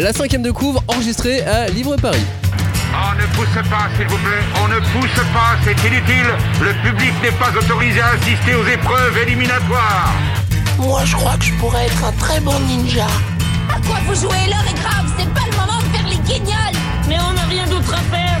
la cinquième de couvre enregistrée à Livre Paris. On ne pousse pas, s'il vous plaît. On ne pousse pas, c'est inutile. Le public n'est pas autorisé à assister aux épreuves éliminatoires. Moi, je crois que je pourrais être un très bon ninja. À quoi vous jouez? L'heure est grave, c'est pas le moment de faire les guignols Mais on n'a rien d'autre à faire,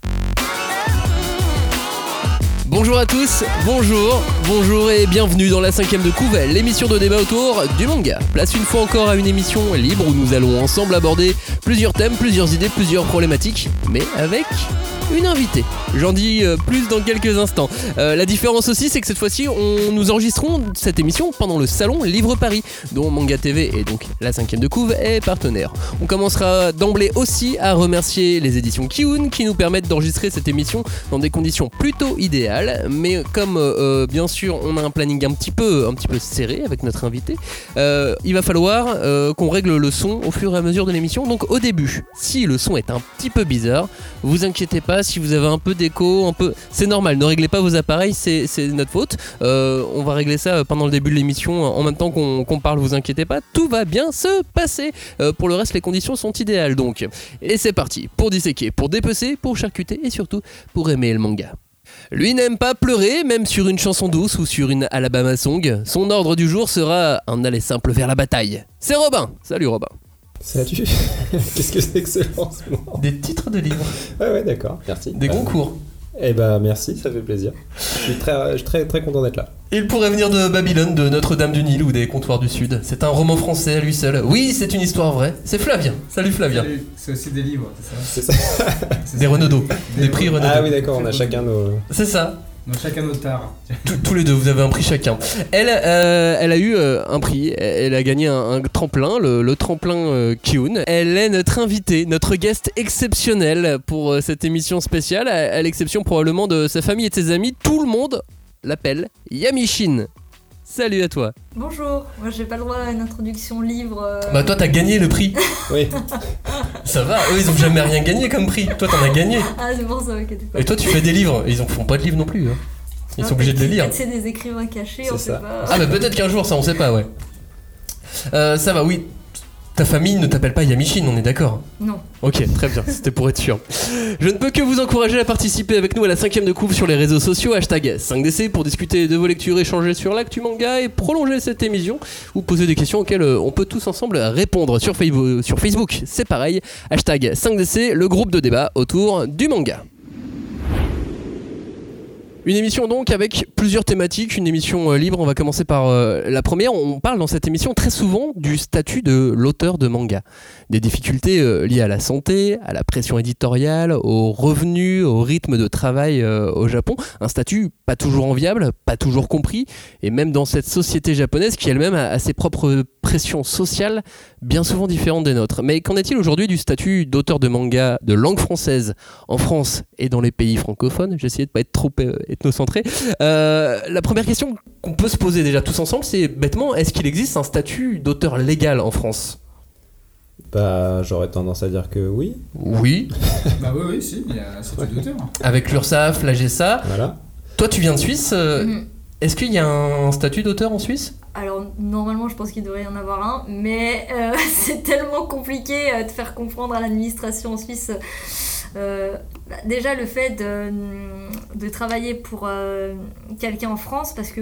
Bonjour à tous, bonjour, bonjour et bienvenue dans la cinquième de couve, l'émission de débat autour du manga. Place une fois encore à une émission libre où nous allons ensemble aborder plusieurs thèmes, plusieurs idées, plusieurs problématiques, mais avec une invitée. J'en dis euh, plus dans quelques instants. Euh, la différence aussi, c'est que cette fois-ci, on, nous enregistrons cette émission pendant le salon Livre Paris, dont Manga TV et donc la cinquième de couve est partenaire. On commencera d'emblée aussi à remercier les éditions Kiun qui nous permettent d'enregistrer cette émission dans des conditions plutôt idéales, mais comme euh, bien sûr on a un planning un petit peu, serré avec notre invité, euh, il va falloir euh, qu'on règle le son au fur et à mesure de l'émission. Donc au début, si le son est un petit peu bizarre, vous inquiétez pas, si vous avez un peu d'écho, un peu, c'est normal. Ne réglez pas vos appareils, c'est notre faute. On va régler ça pendant le début de l'émission, en même temps qu'on parle. Vous inquiétez pas, tout va bien se passer. Pour le reste, les conditions sont idéales donc. Et c'est parti pour disséquer, pour dépecer, pour charcuter et surtout pour aimer le manga. Lui n'aime pas pleurer, même sur une chanson douce ou sur une Alabama song. Son ordre du jour sera un aller simple vers la bataille. C'est Robin. Salut Robin. Salut Qu'est-ce que c'est que ce lancement Des titres de livres, Ouais, ouais, d'accord, merci. des Euh, concours. Eh ben, merci, ça fait plaisir. Je suis très, je suis très, très content d'être là. Il pourrait venir de Babylone, de Notre-Dame du Nil ou des comptoirs du Sud. C'est un roman français à lui seul. Oui, c'est une histoire vraie. C'est Flavien. Salut Flavien. C'est aussi des livres, c'est ça C'est ça C'est Des. Renaudot. Des prix Renaudot. Ah oui, d'accord, on a chacun nos... C'est ça. Donc chacun notre tard. Tous- les deux, vous avez un prix chacun. Elle, euh, a eu euh, un prix. Elle a gagné un, tremplin, le, tremplin euh, Kiun. Elle est notre invitée, notre guest exceptionnel pour cette émission spéciale, à, à l'exception probablement de sa famille et de ses amis. Tout le monde l'appelle Yamishin. Salut à toi. Bonjour, moi j'ai pas le droit à une introduction livre. euh, Bah toi t'as gagné le prix. Oui, Ça va, eux ils ont jamais rien gagné comme prix. Toi t'en as gagné. Ah c'est pour ça, ok. d'accord. Et toi tu fais des livres. Ils en font pas de livres non plus. hein. Ils sont obligés de les lire. C'est des écrivains cachés, on sait pas. Ah bah peut-être qu'un jour ça on sait pas ouais. Euh, ça va oui. Ta famille ne t'appelle pas Yamishin, on est d'accord Non. Ok, très bien, c'était pour être sûr. Je ne peux que vous encourager à participer avec nous à la cinquième de couve sur les réseaux sociaux, hashtag 5DC pour discuter de vos lectures, échanger sur l'actu manga et prolonger cette émission ou poser des questions auxquelles euh, on peut tous ensemble répondre sur Facebook. Sur Facebook, c'est pareil, hashtag 5DC, le groupe de débat autour du manga. Une émission donc avec plusieurs thématiques, une émission euh, libre. On va commencer par euh, la première. On parle dans cette émission très souvent du statut de l'auteur de manga, des difficultés euh, liées à la santé, à la pression éditoriale, aux revenus, au rythme de travail au Japon. Un statut pas toujours enviable, pas toujours compris, et même dans cette société japonaise qui elle-même a, ses propres pressions sociales bien souvent différentes des nôtres. Mais qu'en est-il aujourd'hui du statut d'auteur de manga de langue française en France et dans les pays francophones? J'ai essayé de pas être trop ethnocentré. Euh, la première question qu'on peut se poser déjà tous ensemble, c'est bêtement, est-ce qu'il existe un statut d'auteur légal en France? Bah j'aurais tendance à dire que oui, Oui, bah oui, oui, si, il y a un statut d'auteur. avec l'URSSAF, la GSA. voilà. Toi, tu viens de Suisse. euh, Mhm. Est-ce qu'il y a un statut d'auteur en Suisse? Alors normalement je pense qu'il devrait y en avoir un, mais euh, c'est tellement compliqué euh, de faire comprendre à l'administration en Suisse. euh, bah, déjà le fait de, de travailler pour euh, quelqu'un en France, parce que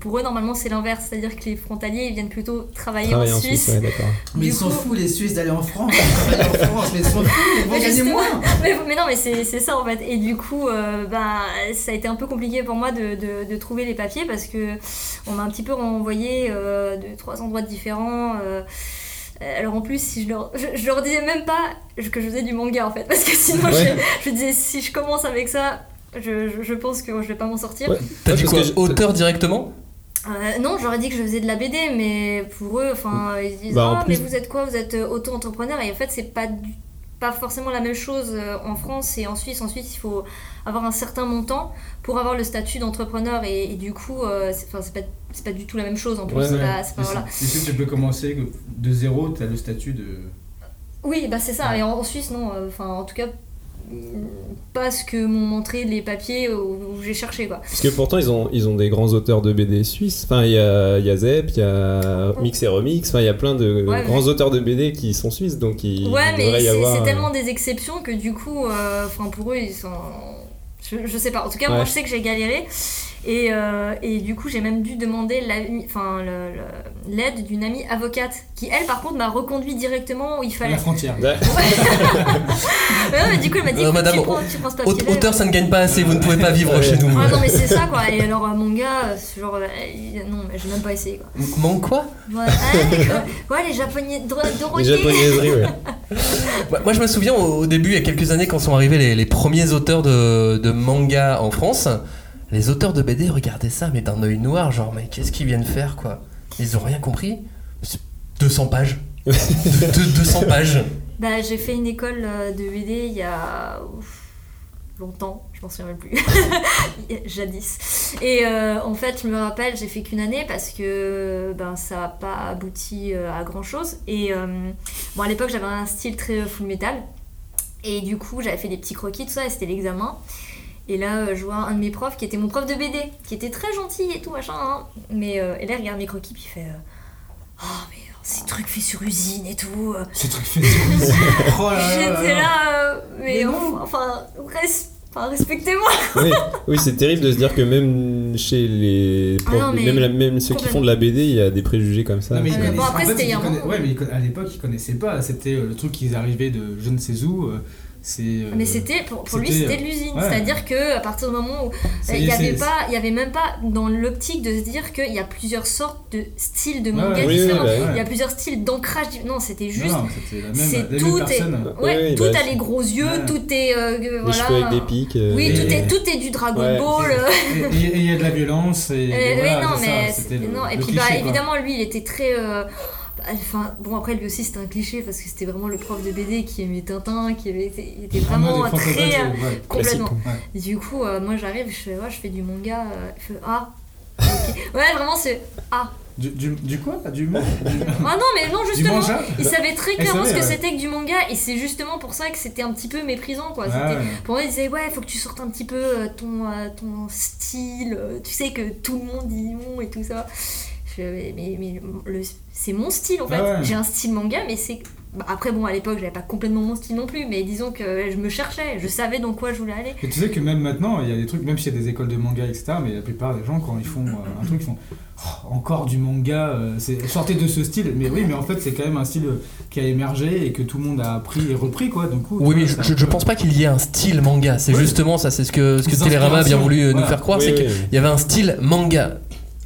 pour eux normalement c'est l'inverse, c'est-à-dire que les frontaliers ils viennent plutôt travailler Travailler en en Suisse. Suisse, ouais, d'accord. Mais ils sont fous, les Suisses, d'aller en France. Travailler en France, mais ils sont fous, ils vont gagner moins. mais, mais non, mais c'est c'est ça en fait. Et du coup, euh, bah, ça a été un peu compliqué pour moi de, de- de trouver les papiers parce que on m'a un petit peu renvoyé euh, de trois endroits différents. euh, alors en plus, si je leur, je, je leur disais même pas que je faisais du manga en fait, parce que sinon Ouais. je, je disais si je commence avec ça, je, je, je pense que je vais pas m'en sortir. Ouais. T'as dit quoi Auteur directement Euh, non, j'aurais dit que je faisais de la BD, mais pour eux, enfin, ils se disent Bah, ah plus- mais vous êtes quoi Vous êtes euh, auto-entrepreneur et en fait c'est pas du- pas forcément la même chose euh, en France et en Suisse. En Suisse, il faut avoir un certain montant pour avoir le statut d'entrepreneur et, et du coup, euh, c'est pas c'est pas du tout la même chose en plus. Ouais, ouais. pas- voilà. Ici, tu peux commencer de zéro, tu as le statut de. Oui, bah c'est ça. Et en, en Suisse, non. euh, Enfin, en tout cas, pas ce que m'ont montré les papiers où, où j'ai cherché, quoi. Parce que pourtant, ils ont, ils ont des grands auteurs de BD suisses. Enfin, il y a, il y a Zep, il y a Mix et Remix. Enfin, il y a plein de Ouais, grands mais- auteurs de BD qui sont suisses. Donc, il Ouais, mais y avoir. c'est euh, tellement des exceptions que du coup, euh, enfin pour eux, ils sont. Je, je sais pas. En tout cas, moi, Ouais. je sais que j'ai galéré. Et, euh, et du coup, j'ai même dû demander la- enfin, le- le- l'aide d'une amie avocate qui, elle, par contre, m'a reconduit directement où il À fallait. la frontière. Ouais. Ouais, mais du coup, elle m'a dit Euh, écoute, madame, tu, prends, tu prends ce papier Aute- Auteur, ça ne gagne pas assez, vous ne pouvez pas vivre chez nous. Ah non, mais c'est ça quoi. Et alors, euh, mon gars, euh, genre. euh, non, mais j'ai même pas essayé quoi. Manque quoi? Ouais, ah, ouais, les japonais. Les japonaiseries, ouais. Moi, je me souviens au, début, il y a quelques années, quand sont arrivés les, les premiers auteurs de, de manga en France, les auteurs de BD regardaient ça, mais d'un œil noir, genre, mais qu'est-ce qu'ils viennent faire, quoi? Ils ont rien compris C'est 200 pages. De- de- 200 pages. Bah, j'ai fait une école euh, de BD il y a ouf, longtemps, je m'en souviens même plus, jadis. Et euh, en fait, je me rappelle, j'ai fait qu'une année parce que ben, ça n'a pas abouti euh, à grand chose. Et euh, bon, à l'époque, j'avais un style très full metal. Et du coup, j'avais fait des petits croquis, tout ça, et c'était l'examen. Et là, je vois un de mes profs qui était mon prof de BD, qui était très gentil et tout, machin. hein. Mais euh, et là, il regarde mes croquis, puis il fait Oh, mais ces trucs faits sur usine et tout. euh, Ce truc fait sur Oh là là J'étais là. mais, Mais enfin, enfin, res- enfin, respectez-moi. oui, oui c'est terrible de se dire que même chez les Ah non, même, la- même ceux qui font de la BD, il y a des préjugés comme ça. Non, mais Ah, bon, après, en fait, c'était il y a ils un conna- moment. Ouais, mais à l'époque, ils connaissaient pas. C'était euh, le truc qui arrivait de je ne sais où. Euh, C'est. euh, Mais c'était pour, pour lui c'était, de l'usine, ouais. c'est-à-dire que à partir du moment où y il y est, avait c'est- pas, il y avait même pas dans l'optique de se dire qu'il y a plusieurs sortes de styles de manga ouais, oui, différents, oui, bah, il y a plusieurs styles d'ancrage, non c'était juste, non, c'était la même, c'est la même tout est, ouais, tout bah, a les gros yeux, Ouais. tout est, euh, Les voilà, cheveux avec des pics. euh, oui Et- tout est, tout est du Dragon Ouais. Ball. Et il y a de la violence. Et, voilà, non, mais. Et puis, bah, évidemment, lui, il était très. Enfin, bon, après, lui aussi, c'était un cliché parce que c'était vraiment le prof de BD qui aimait Tintin, qui il était vraiment très. Euh, ouais. complètement. Ouais. Du coup, euh, moi, j'arrive, je fais, ouais, je fais du manga. euh, il fait, ah. Ouais, vraiment, c'est. Ah. Du, du, du quoi Du mot Ah non, mais non, justement, manga? il savait très clairement ce que ouais. c'était que du manga, et c'est justement pour ça que c'était un petit peu méprisant, quoi. Ouais. Pour moi, il disait, ouais, faut que tu sortes un petit peu ton, ton style, tu sais que tout le monde dit non et tout ça. Mais, mais le- c'est mon style en fait. Ah ouais. J'ai un style manga, mais c'est. bah, après, bon, à l'époque, j'avais pas complètement mon style non plus, mais disons que je me cherchais, je savais dans quoi je voulais aller. Et tu sais que même maintenant, il y a des trucs, même s'il y a des écoles de manga, etc., mais la plupart des gens, quand ils font euh, un truc, ils font Oh, encore du manga, euh, c'est sortez de ce style. Mais oui, mais en fait, c'est quand même un style qui a émergé et que tout le monde a appris et repris, quoi. Coup, Oui, mais je, je pense pas qu'il y ait un style manga. C'est Oui. justement ça, c'est ce que, ce que Télérama a bien voulu euh, nous faire croire, Oui, c'est oui. qu'il y avait un style manga.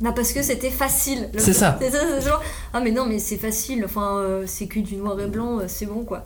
Bah, parce que c'était facile. Le- C'est ça. C'est ça, genre, ah, mais non, mais c'est facile, enfin, euh, c'est que du noir et blanc, euh, c'est bon quoi.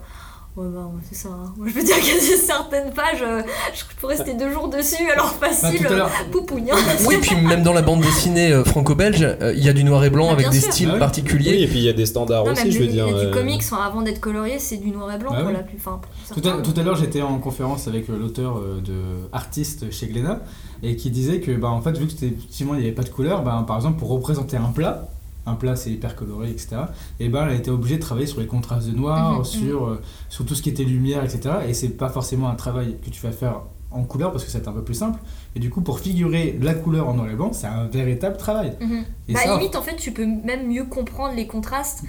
Ouais, bah, c'est ça. hein. Moi, je peux dire qu'il y a certaines pages, euh, je pourrais rester deux jours dessus, alors facile, Bah, poupougne. hein. Oui, puis même dans la bande dessinée euh, franco-belge, euh, il y a du noir et blanc Ah, avec des sûr. styles Ah oui. particuliers. Oui, et puis il y a des standards Non, aussi, je veux du, dire. du euh, comics, enfin, avant d'être colorié, c'est du noir et blanc Bah pour oui. la plus. Enfin, Tout à, tout à l'heure, j'étais en conférence avec l'auteur euh, de artiste chez Glénat et qui disait que, bah, en fait, vu que c'était effectivement il n'y avait pas de couleur, bah, par exemple, pour représenter un plat, un plat c'est hyper coloré, etc. Et ben, elle a été obligée de travailler sur les contrastes de noir, Mhm, sur, euh, sur tout ce qui était lumière, etc. Et c'est pas forcément un travail que tu vas faire en couleur parce que c'est un peu plus simple. Et du coup, pour figurer la couleur en noir et blanc, c'est un véritable travail. Mhm. Et Bah, ça, limite, en fait, tu peux même mieux comprendre les contrastes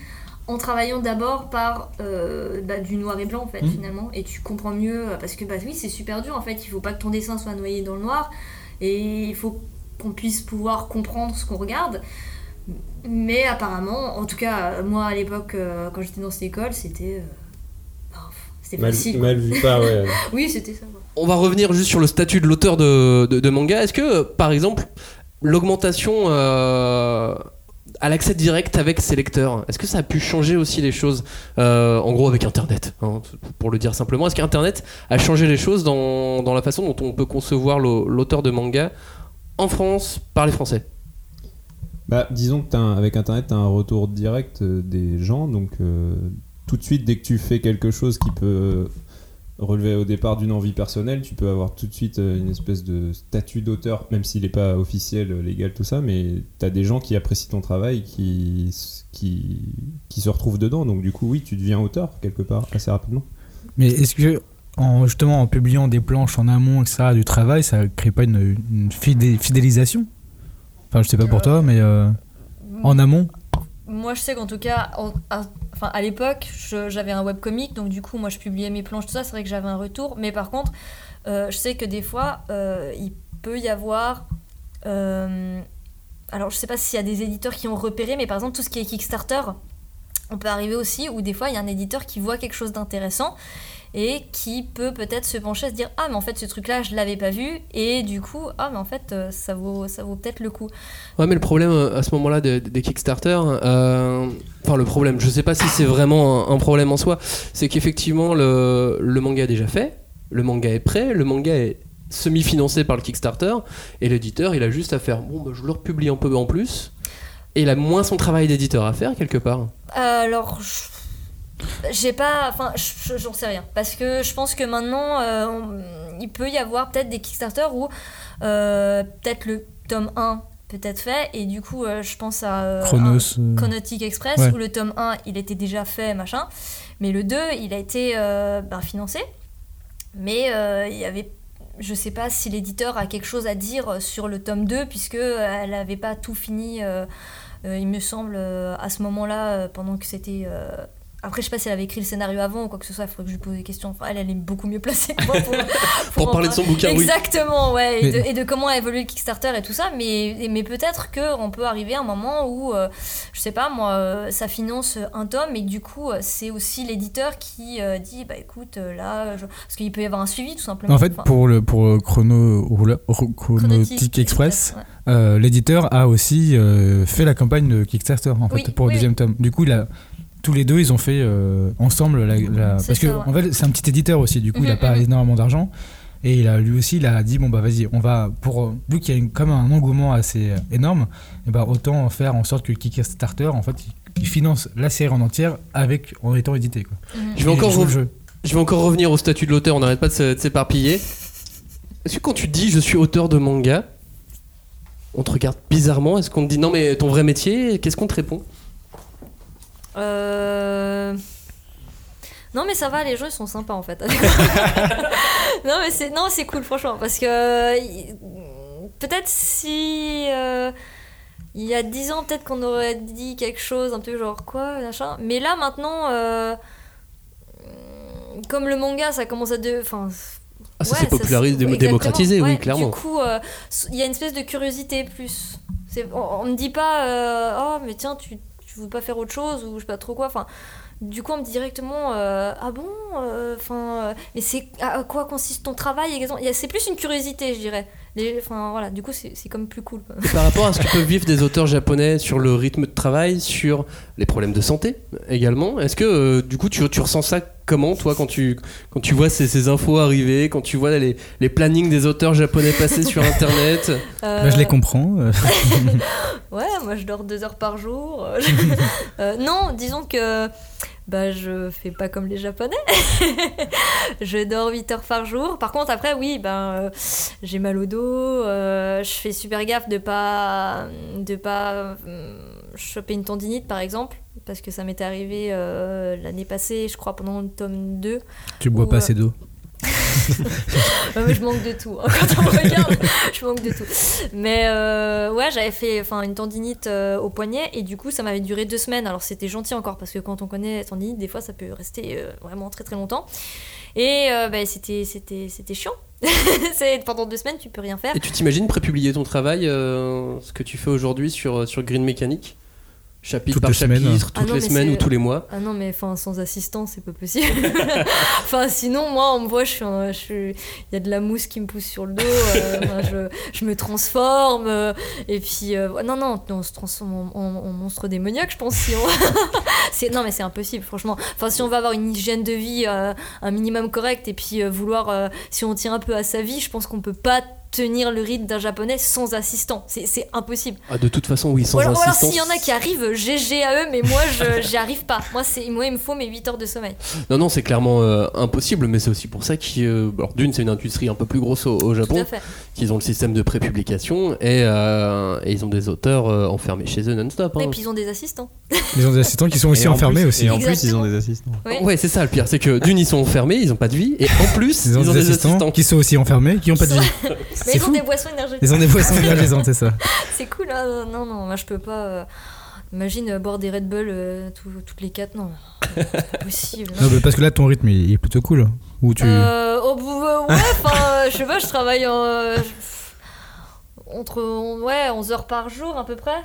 en travaillant d'abord par euh, bah, du noir et blanc, en fait, Mhm. finalement. Et tu comprends mieux, euh, parce que, bah oui, c'est super dur, en fait. Il faut pas que ton dessin soit noyé dans le noir. Et il faut qu'on puisse pouvoir comprendre ce qu'on regarde. Mais apparemment, en tout cas, moi, à l'époque, euh, quand j'étais dans cette école, c'était... euh, bah, c'était mal, facile. mal vu ouais. Oui, c'était ça. On va revenir juste sur le statut de l'auteur de, de- de manga. Est-ce que, par exemple, l'augmentation euh, à l'accès direct avec ses lecteurs, est-ce que ça a pu changer aussi les choses Euh, En gros, avec Internet, hein, pour le dire simplement? Est-ce qu'Internet a changé les choses dans, la façon dont on peut concevoir l'au- l'auteur de manga en France par les Français? Bah, disons que un- avec Internet, tu as un retour direct euh, des gens. Donc, euh, tout de suite, dès que tu fais quelque chose qui peut relever au départ d'une envie personnelle, tu peux avoir tout de suite euh, une espèce de statut d'auteur, même s'il n'est pas officiel, euh, légal, tout ça, mais tu as des gens qui apprécient ton travail, qui, qui, qui se retrouvent dedans, donc du coup, oui, tu deviens auteur quelque part assez rapidement. Mais est-ce que, en, justement, en publiant des planches en amont, etc., du travail, ça crée pas une, une fidé- fidélisation? Enfin, je sais pas pour toi, mais euh, en amont? Moi, je sais qu'en tout cas, à, enfin, à l'époque, j'avais un webcomic, donc du coup, moi, je publiais mes planches, tout ça. C'est vrai que j'avais un retour. Mais par contre, euh, je sais que des fois, euh, il peut y avoir. euh, alors, je sais pas s'il y a des éditeurs qui ont repéré, mais par exemple, tout ce qui est Kickstarter, on peut arriver aussi où des fois, il y a un éditeur qui voit quelque chose d'intéressant et qui peut peut-être se pencher à se dire ah mais en fait ce truc là je l'avais pas vu et du coup ah mais en fait euh, ça vaut ça vaut peut-être le coup Ouais, mais le problème euh, à ce moment-là des, des Kickstarter, euh, enfin le problème, je sais pas si c'est vraiment un, un problème en soi, c'est qu'effectivement le, le manga est déjà fait, le manga est prêt, le manga est semi-financé par le Kickstarter, et l'éditeur il a juste à faire bon, bah, je le republie un peu en plus, et il a moins son travail d'éditeur à faire quelque part. Alors, je- j'ai pas. Enfin, je- je- j'en sais rien. Parce que je pense que maintenant, euh, on- il peut y avoir peut-être des Kickstarter où euh, peut-être le tome 1 peut être fait, et du coup, euh, je pense à. Chronos, un- Chronotic Express, ouais. où le tome 1 il était déjà fait, machin. Mais le 2, il a été ben, financé. Mais il y avait. Je sais pas si l'éditeur a quelque chose à dire sur le tome 2, puisque elle n'avait pas tout fini. il me semble, à ce moment-là, pendant que c'était. Après, je sais pas si elle avait écrit le scénario avant ou quoi que ce soit, il faudrait que je lui pose des questions. Enfin, elle, elle est beaucoup mieux placée que moi pour, Pour parler de son bouquin, oui. Exactement, ouais, et, Mais- de, et de comment a évolué le Kickstarter et tout ça. Mais, mais peut-être qu'on peut arriver à un moment où, euh, je sais pas, moi, euh, ça finance un tome et du coup, euh, c'est aussi l'éditeur qui euh, dit, bah écoute, là, je- parce qu'il peut y avoir un suivi tout simplement. En fait, Enfin, pour le pour le chrono Chronotic Express, ouais. euh, l'éditeur a aussi euh, fait la campagne de Kickstarter en fait Oui, pour le oui, deuxième tome. Du coup, il a tous les deux, ils ont fait euh, ensemble la, parce que ça, ouais. en fait, c'est un petit éditeur aussi. Du coup, il a Mhm, pas mhm. énormément d'argent et il a lui aussi, il a dit bon bah vas-y, on va pour euh, vu qu'il y a une- comme un engouement assez euh, énorme, et bah autant faire en sorte que Kickstarter en fait, il, il finance la série en entière avec en étant édité quoi. Je vais encore jeu. Je vais encore revenir au statut de l'auteur, on n'arrête pas de se- de s'éparpiller. Est-ce que quand tu dis je suis auteur de manga, on te regarde bizarrement Est-ce qu'on te dit non mais ton vrai métier, qu'est-ce qu'on te répond? Euh... Non mais ça va, les gens ils sont sympas en fait. non mais c'est non c'est cool franchement parce que y- peut-être si euh, il y a 10 ans peut-être qu'on aurait dit quelque chose un peu genre quoi machin. Mais là maintenant euh, comme le manga ça commence à de enfin Ah, ça s'est popularisé, ouais, dé- exactement. démocratisé, oui, clairement. Du coup, euh, il y a une espèce de curiosité plus. On, on me dit pas, euh, oh mais tiens, tu, veux pas faire autre chose ou je sais pas trop quoi. Enfin, du coup, on me dit directement, euh, ah bon, euh, enfin, euh, mais c'est à quoi consiste ton travail C'est plus une curiosité, je dirais. Enfin voilà, du coup, c'est comme plus cool. par rapport à ce que peuvent vivre des auteurs japonais sur le rythme de travail, sur les problèmes de santé également, est-ce que du coup tu, tu ressens ça comment toi quand tu, quand tu vois ces, ces infos arriver, quand tu vois les, les plannings des auteurs japonais passer sur internet Bah, je les Euh, comprends. euh. Ouais, moi je dors deux heures par jour. Euh, non, disons que bah, je fais pas comme les Japonais. je dors 8 heures par jour. Par contre, après, oui, ben, euh, j'ai mal au dos. euh, je fais super gaffe de pas, de pas euh, choper une tendinite, par exemple. Parce que ça m'était arrivé euh, l'année passée, je crois, pendant le tome 2. Tu bois où, pas euh, assez d'eau. Je manque de tout. hein. Quand on me regarde, je manque de tout. Mais euh, ouais, j'avais fait enfin, une tendinite euh, au poignet et du coup, ça m'avait duré deux semaines. Alors c'était gentil encore parce que quand on connaît la tendinite, des fois, ça peut rester euh, vraiment très très longtemps. Et bah, c'était c'était c'était chiant. Pendant deux semaines, tu peux rien faire. Et tu t'imagines prépublier ton travail, ce que tu fais aujourd'hui sur, sur Green Mécanique? Chapitre Toutes par semaines. chapitre, Ah toutes non, les semaines c'est- ou tous les mois Ah non, mais enfin, sans assistant, c'est pas possible. enfin, sinon, moi, on me voit, je suis. un- je suis- Il y a de la mousse qui me pousse sur le dos, euh, je, je me transforme. euh, et puis, euh, non, non, on se transforme en, en- en monstre démoniaque, je pense. Si on... c'est, non, mais c'est impossible, franchement. Enfin, si on va avoir une hygiène de vie euh, un minimum correcte et puis euh, vouloir. euh, si on tient un peu à sa vie, je pense qu'on peut pas tenir le rythme d'un japonais sans assistant. C'est impossible. Ah, de toute façon, oui, sans alors, ou alors, s'il y en a qui arrivent, GG à eux, mais moi, j'y arrive pas. Moi, c'est moi, il me faut mes 8 heures de sommeil. Non, non, c'est clairement euh, impossible, mais c'est aussi pour ça qu'ils. euh, alors, d'une, c'est une industrie un peu plus grosse au, au Tout Japon, à fait. Qu'ils ont le système de prépublication et, euh, et ils ont des auteurs euh, enfermés chez eux non-stop. hein. Et puis ils ont des assistants. Ils ont des assistants qui sont aussi Et en enfermés plus- aussi. Et en plus, ils ont des assistants. Ouais. Ouais, c'est ça le pire, c'est que d'une, ils sont enfermés, ils ont pas de vie, et en plus, Ils ont des assistants qui sont aussi enfermés, qui ont pas de vie. Mais C'est ils ont fou. des boissons énergétiques. Ils ont des boissons énergisantes, c'est ça. C'est cool, hein. non, non, moi je peux pas. euh, Imagine euh, boire des Red Bull euh, tout- toutes les 4, non, c'est pas possible. non. Mais parce que là, ton rythme, il est plutôt cool. Ou tu. Euh, au bout, euh, ouais, enfin, je sais pas, je travaille en, euh, entre ouais, 11 heures par jour à peu près.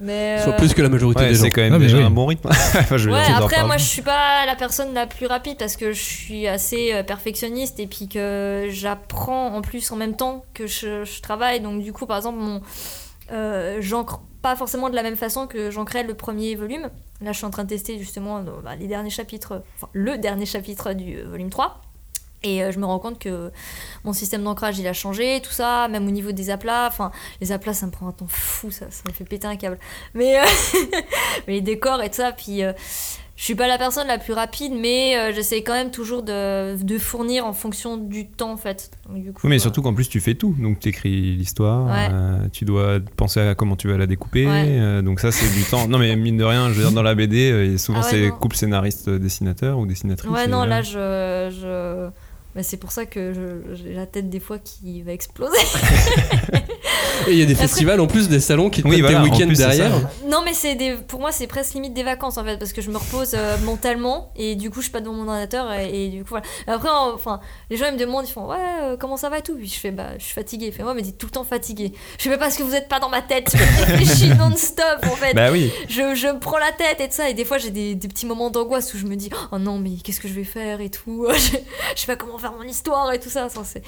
Mais, soit plus que la majorité Ouais, des gens. c'est quand même Non, déjà oui. un bon rythme. Enfin, je veux Ouais, après, moi, je suis pas la personne la plus rapide parce que je suis assez perfectionniste et puis que j'apprends en plus en même temps que je, je travaille. Donc, du coup, par exemple, mon, euh, j'ancre pas forcément de la même façon que j'ancrais le premier volume. Là, je suis en train de tester justement bah, les derniers chapitres, le dernier chapitre du euh, volume 3. Et euh, je me rends compte que mon système d'ancrage il a changé, tout ça, même au niveau des aplats. Enfin, les aplats ça me prend un temps fou, ça, ça me fait péter un câble. Mais, euh, les décors et tout ça, puis je suis pas la personne la plus rapide, mais euh, j'essaie quand même toujours de, de fournir en fonction du temps en fait. Donc, du coup, Oui, mais euh, surtout qu'en plus tu fais tout. Donc tu écris l'histoire, Ouais. euh, tu dois penser à comment tu vas la découper. Ouais. donc ça c'est du temps. Non mais mine de rien, je veux dire dans la BD, souvent Ah ouais, c'est couple scénariste euh, dessinateur ou dessinatrice. Ouais, non, là, je. je... bah, c'est pour ça que j'ai la tête des fois qui va exploser. Et il y a des Après- festivals en plus, des salons qui te Oui, mettent voilà, des en week-ends derrière. Non, mais c'est des, pour moi, c'est presque limite des vacances en fait, parce que je me repose euh, mentalement et du coup, je suis pas devant mon ordinateur et, et du coup, voilà. Après, enfin, les gens ils me demandent, ils font ouais, euh, comment ça va et tout. Puis je fais bah, je suis fatiguée. Fait moi, mais dites tout le temps fatiguée. Je fais pas parce que vous êtes pas dans ma tête. Je réfléchis non-stop en fait. Bah oui. Je, je me prends la tête et tout ça. Et des fois, j'ai des, des petits moments d'angoisse où je me dis oh non, mais qu'est-ce que je vais faire et tout. je, je sais pas comment faire mon histoire et tout ça. Ça, c'est,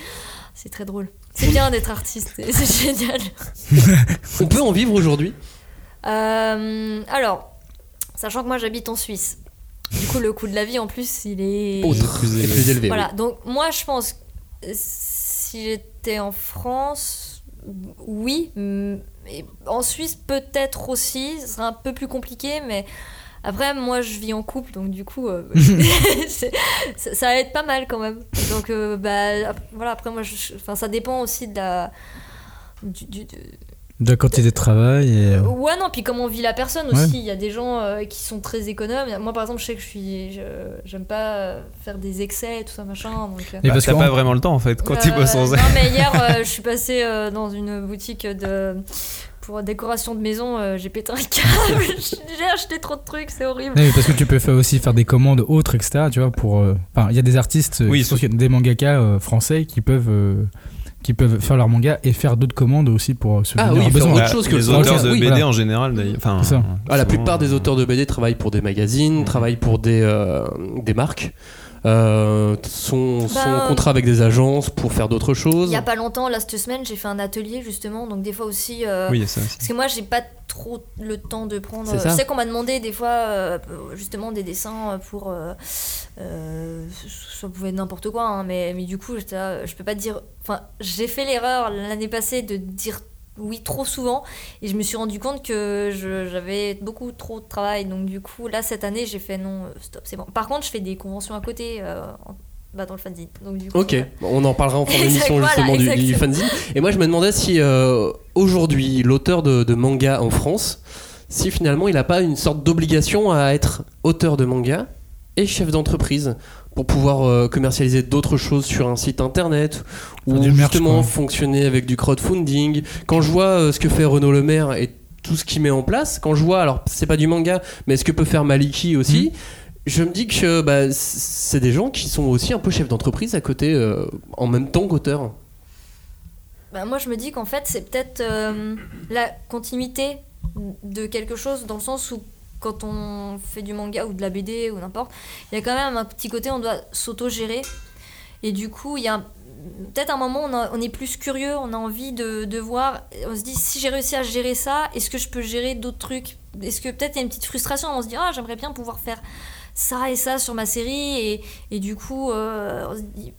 c'est très drôle. C'est bien d'être artiste. C'est génial. On peut en vivre aujourd'hui? Euh, alors, sachant que moi j'habite en Suisse, du coup le coût de la vie en plus il est autre plus élevé. plus élevé. Voilà, donc moi je pense que si j'étais en France, oui, et en Suisse peut-être aussi, ce serait un peu plus compliqué, mais après moi je vis en couple donc du coup euh, ça, ça va être pas mal quand même. Donc euh, bah ap- voilà, après moi je- enfin ça dépend aussi de la du- du- de- De la quantité de travail et. euh, Ouais, non, puis comment vit la personne aussi. Il y a des gens euh, qui sont très économes. Moi, par exemple, je sais que je suis. J'aime pas faire des excès et tout ça, machin. Donc, euh, Et Bah, parce t'as qu'en- pas vraiment le temps en fait quand tu bosses en Non, mais hier, euh, je suis passée euh, dans une boutique de. Pour décoration de maison, euh, j'ai pété un câble. j'ai acheté trop de trucs, c'est horrible. Non, mais parce que tu peux faire aussi faire des commandes autres, etc. Tu vois, pour. euh, Enfin, il y a des artistes, Oui, oui, je pense qu'il y a des mangaka euh, français qui peuvent. euh, qui peuvent faire leur manga et faire d'autres commandes aussi pour euh, se Ah oui, besoins. autre chose que les le auteurs manga, de oui, BD voilà. en général d'ailleurs. Enfin. Ah, la plupart des euh, auteurs de BD travaillent pour des magazines, travaillent pour des, euh, des marques, euh, sont, sont Bah, contrat avec des agences pour faire d'autres choses. Il y a pas longtemps, là, cette semaine, j'ai fait un atelier justement. Donc, des fois aussi. euh, Oui, ça. Parce que moi, j'ai pas trop le temps de prendre. C'est Je ça. sais qu'on m'a demandé des fois, euh, justement, des dessins pour. euh, euh, ça pouvait être n'importe quoi, hein, mais, mais du coup, je peux pas te dire. Enfin, j'ai fait l'erreur l'année passée de dire oui trop souvent et je me suis rendu compte que j'avais beaucoup trop de travail. Donc, du coup, là, cette année, j'ai fait non, euh, stop, c'est bon. Par contre, je fais des conventions à côté. euh, bah, dans le fanzine. Donc, du coup, Ok, on en parlera en fin d'émission voilà, justement du, fanzine. Et moi je me demandais si euh, aujourd'hui l'auteur de, de manga en France, si finalement il n'a pas une sorte d'obligation à être auteur de manga et chef d'entreprise pour pouvoir euh, commercialiser d'autres choses sur un site internet ou merch, justement fonctionner avec du crowdfunding. Quand je vois euh, ce que fait Renaud Le Maire et tout ce qu'il met en place, quand je vois, alors c'est pas du manga, mais ce que peut faire Maliki aussi, je me dis que bah, c'est des gens qui sont aussi un peu chefs d'entreprise à côté, euh, en même temps qu'auteurs. Bah, moi, je me dis qu'en fait, c'est peut-être euh, la continuité de quelque chose dans le sens où quand on fait du manga ou de la BD ou n'importe, il y a quand même un petit côté, on doit s'auto-gérer. Et du coup, il y a peut-être un moment, on, on est plus curieux, on a envie de, voir. On se dit, si j'ai réussi à gérer ça, est-ce que je peux gérer d'autres trucs? Est-ce que peut-être il y a une petite frustration On se dit, ah, j'aimerais bien pouvoir faire ça et ça sur ma série. Et, et du coup, euh, on se dit,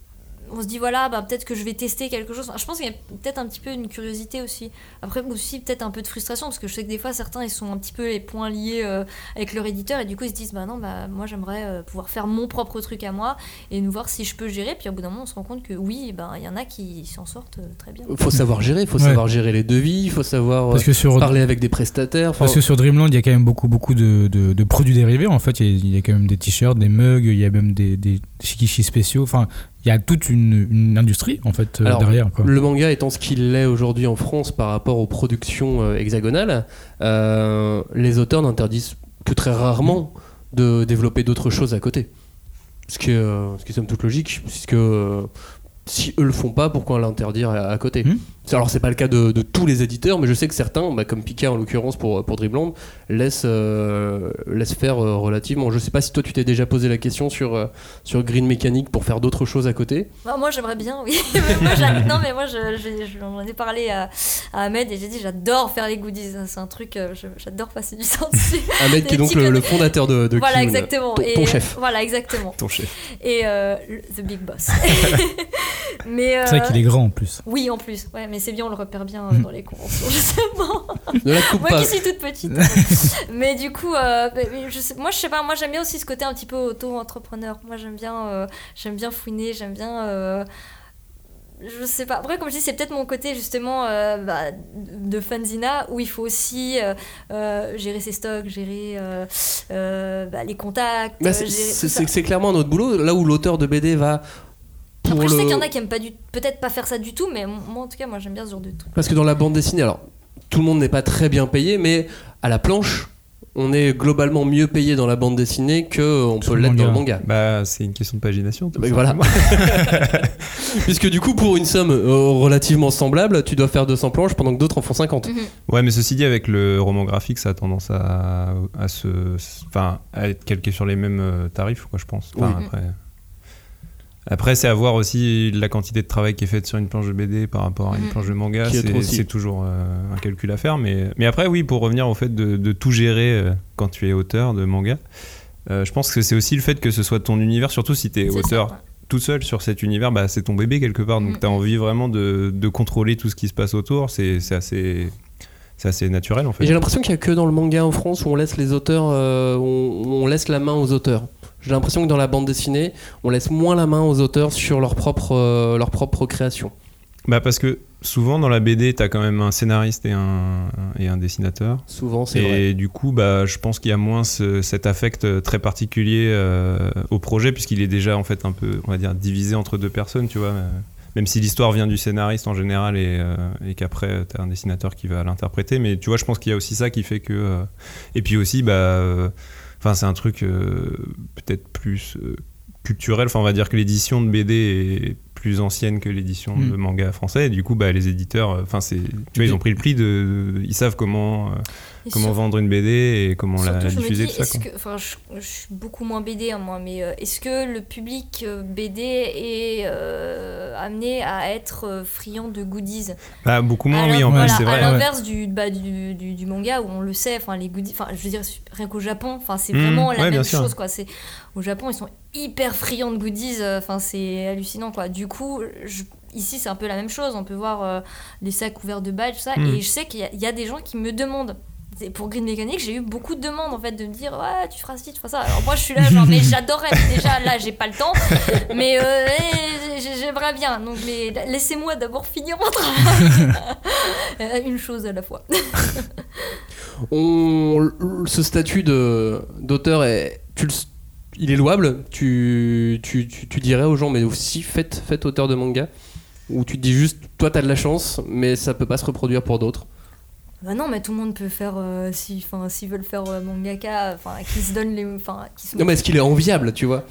on se dit voilà, bah, peut-être que je vais tester quelque chose. Je pense qu'il y a peut-être un petit peu une curiosité aussi. Après aussi peut-être un peu de frustration parce que je sais que des fois certains ils sont un petit peu les points liés euh, avec leur éditeur et du coup ils se disent bah non bah moi j'aimerais euh, pouvoir faire mon propre truc à moi et nous voir si je peux gérer. Puis au bout d'un moment on se rend compte que oui, ben il y en a qui s'en sortent euh, très bien. Faut savoir gérer, faut Ouais. savoir gérer les devis, il faut savoir Parce que sur- parler avec des prestataires. Parce que sur Dreamland, il y a quand même beaucoup, beaucoup de, de- de produits dérivés. En fait, il y, a- il y a quand même des t-shirts, des mugs, il y a même des, des shikishis spéciaux. Enfin, il y a toute une, une industrie en fait euh, Alors, derrière. Quoi. Le manga étant ce qu'il est aujourd'hui en France par rapport aux productions euh, hexagonales, euh, les auteurs n'interdisent que très rarement de développer d'autres choses à côté. Ce qui est, ce qui est somme toute logique, puisque si eux le font pas, pourquoi l'interdire à, à côté? Hmm. Alors c'est pas le cas de, de tous les éditeurs, mais je sais que certains, bah, comme Pika en l'occurrence pour, pour Dreamland, laissent, euh, laissent faire euh, relativement. Je sais pas si toi tu t'es déjà posé la question sur, euh, sur Green Mechanic pour faire d'autres choses à côté. Bah, moi j'aimerais bien, oui. Moi, non mais moi je- je- je- j'en ai parlé à, à Ahmed et j'ai dit j'adore faire les goodies. C'est un truc, euh, j'adore passer du temps dessus. Ahmed qui est donc le, fondateur de, de Voilà Kiyun, exactement. ton, Et, ton chef. Voilà exactement. Ton chef. Et euh, le- the big boss. mais C'est vrai qu'il est grand en plus. Oui en plus. Ouais mais c'est bien on le repère bien euh, Mm. dans les conventions justement. Ne la coupe moi pas. qui suis toute petite. mais du coup, euh, mais- mais je sais, moi je sais pas, moi j'aime bien aussi ce côté un petit peu auto-entrepreneur. Moi j'aime bien, euh, j'aime bien fouiner, j'aime bien. euh, je sais pas. Après, comme je dis, c'est peut-être mon côté justement euh, bah, de fanzina où il faut aussi euh, euh, gérer ses stocks, gérer bah, les contacts. Bah, c'est clairement notre boulot. Là où l'auteur de BD va. Pour Après, je sais qu'il y en a qui aiment pas du, peut-être pas faire ça du tout, mais moi en tout cas, moi j'aime bien ce genre de truc. Parce que dans la bande dessinée, alors tout le monde n'est pas très bien payé, mais à la planche, on est globalement mieux payé dans la bande dessinée que on peut l'être dans le manga. Bah, c'est une question de pagination. tout Bah, voilà. Puisque du coup, pour une somme euh, relativement semblable, tu dois faire 200 planches pendant que d'autres en font 50. Ouais, mais ceci dit, avec le roman graphique, ça a tendance à, à se, enfin, à être calqué sur les mêmes euh, tarifs, quoi, je pense. Enfin, Oui. après, après, c'est à voir aussi la quantité de travail qui est faite sur une planche de BD par rapport à une Mhm. planche de manga. C'est toujours euh, un calcul à faire. Mais, mais après, oui, pour revenir au fait de, de tout gérer euh, quand tu es auteur de manga, euh, je pense que c'est aussi le fait que ce soit ton univers, surtout si tu es auteur ça, ouais. tout seul sur cet univers, bah, c'est ton bébé quelque part. Donc Mhm. tu as envie vraiment de, de contrôler tout ce qui se passe autour. C'est assez, c'est assez naturel en fait. J'ai l'impression qu'il y a que dans le manga en France où on laisse les auteurs, euh, on, on laisse la main aux auteurs. J'ai l'impression que dans la bande dessinée, on laisse moins la main aux auteurs sur leur propre, euh, leur propre création. Bah parce que souvent dans la BD, t'as quand même un scénariste et un, et un dessinateur. Souvent, c'est Et vrai. du coup, bah, je pense qu'il y a moins ce- cet affect euh, très particulier euh, au projet, puisqu'il est déjà en fait un peu, on va dire, divisé entre deux personnes, tu vois. euh, Même si l'histoire vient du scénariste en général et, euh, et qu'après tu as un dessinateur qui va l'interpréter, mais tu vois, je pense qu'il y a aussi ça qui fait que. euh, Et puis aussi, bah, enfin, c'est un truc euh, peut-être plus euh, culturel. Enfin, on va dire que l'édition de BD est plus ancienne que l'édition de manga français. Et du coup, bah, les éditeurs, euh, enfin, c'est, tu vois, ils ont pris le pli de, ils savent comment, comment sur- vendre une BD et comment la, Surtout, diffuser, dis, tout ça. que, enfin, je, je suis beaucoup moins BD hein, moi, mais euh, est-ce que le public euh, BD est euh, amené à être friand de goodies? Bah, beaucoup moins, oui, en voilà, c'est vrai. À ouais. l'inverse du, bah, du, du, du manga où on le sait, enfin les goodies, enfin je veux dire rien qu'au Japon, enfin c'est Mmh, vraiment la ouais, même chose quoi. C'est au Japon ils sont hyper friands de goodies, enfin c'est hallucinant quoi. Du coup, je- ici c'est un peu la même chose. On peut voir euh, les sacs couverts de badges, ça, Mmh. et je sais qu'il y a des gens qui me demandent. Pour Green Mechanic, j'ai eu beaucoup de demandes en fait de me dire ouais tu feras ci, tu feras ça. Alors moi je suis là genre mais j'adorerais déjà là j'ai pas le temps, mais euh, eh, j'ai- j'aimerais bien. Donc laissez-moi d'abord finir mon travail. Euh, Une chose à la fois. On, ce statut d'auteur, est, il est louable? Tu dirais aux gens, mais aussi faites, faites auteur de manga? Ou tu te dis juste, toi t'as de la chance, mais ça peut pas se reproduire pour d'autres? Bah non, mais tout le monde peut faire, euh, si, enfin, s'ils veulent faire euh, mangaka, enfin, qui se donnent les, enfin, qui se Non, mais est-ce qu'il est enviable, tu vois?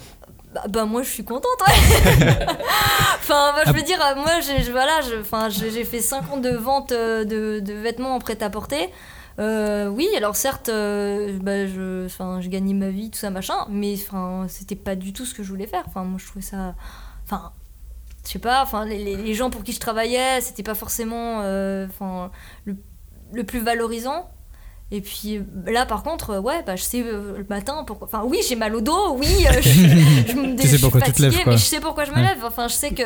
Bah, bah, moi je suis contente. ouais. enfin, bah, je veux dire, euh, moi, j'ai, je- voilà, enfin, j'ai fait 5 ans de vente euh, de, de vêtements en prêt-à-porter. Euh, oui, alors certes, euh, bah, je, enfin, je gagnais ma vie, tout ça, machin, mais enfin, c'était pas du tout ce que je voulais faire. Enfin, moi, je trouvais ça, enfin, je sais pas, enfin, les, les- les gens pour qui je travaillais, c'était pas forcément, euh, enfin, le, le plus valorisant. Et puis là, par contre, euh, ouais, bah, je sais euh, le matin pourquoi. Enfin, oui, j'ai mal au dos, oui, euh, je, je me Tu sais je suis pourquoi tu te fatiguée, lèves, quoi. mais je sais pourquoi je me lève. Enfin, je sais que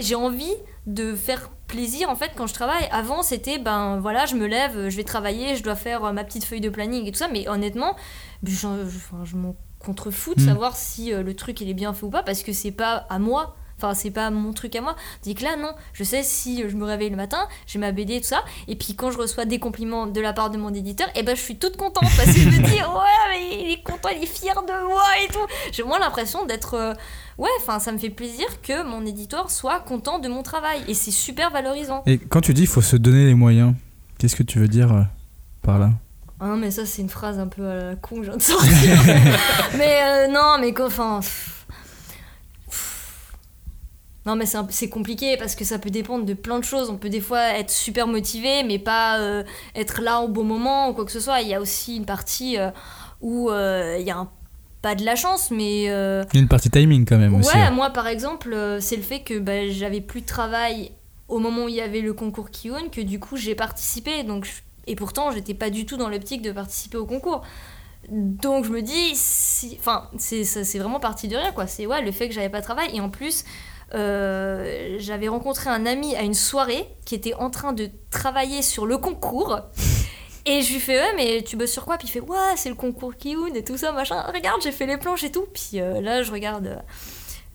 j'ai envie de faire plaisir en fait quand je travaille. Avant, c'était ben voilà, je me lève, je vais travailler, je dois faire ma petite feuille de planning et tout ça, mais honnêtement, je, je, enfin, je m'en contrefous de Mm. savoir si euh, le truc il est bien fait ou pas parce que c'est pas à moi. Enfin, c'est pas mon truc à moi. Dis que là, non. Je sais si je me réveille le matin, j'ai ma BD et tout ça. Et puis quand je reçois des compliments de la part de mon éditeur, et ben je suis toute contente parce que je me dis, ouais, mais il est content, il est fier de moi et tout. J'ai moins l'impression d'être. euh, ouais, enfin, ça me fait plaisir que mon éditeur soit content de mon travail. Et c'est super valorisant. Et quand tu dis il faut se donner les moyens, qu'est-ce que tu veux dire euh, par là? Ah non, mais ça, c'est une phrase un peu à la con je viens de sortir. mais euh, non, mais enfin. pff. Non, mais c'est compliqué parce que ça peut dépendre de plein de choses. On peut des fois être super motivé, mais pas euh, être là au bon moment ou quoi que ce soit. Il y a aussi une partie euh, où euh, il y a un- pas de la chance, mais. Il y a une partie timing quand même Ouais, aussi. hein. moi par exemple, c'est le fait que bah, j'avais plus de travail au moment où il y avait le concours Kion que du coup j'ai participé. Donc, je- Et pourtant, j'étais pas du tout dans l'optique de participer au concours. Donc je me dis, si... enfin, c'est vraiment parti de rien quoi. C'est ouais, le fait que j'avais pas de travail et en plus. Euh, j'avais rencontré un ami à une soirée qui était en train de travailler sur le concours. Et je lui fais ouais mais tu bosses sur quoi? Puis il fait ouais c'est le concours Kiun et tout ça machin. Regarde j'ai fait les planches et tout. Puis euh, là je regarde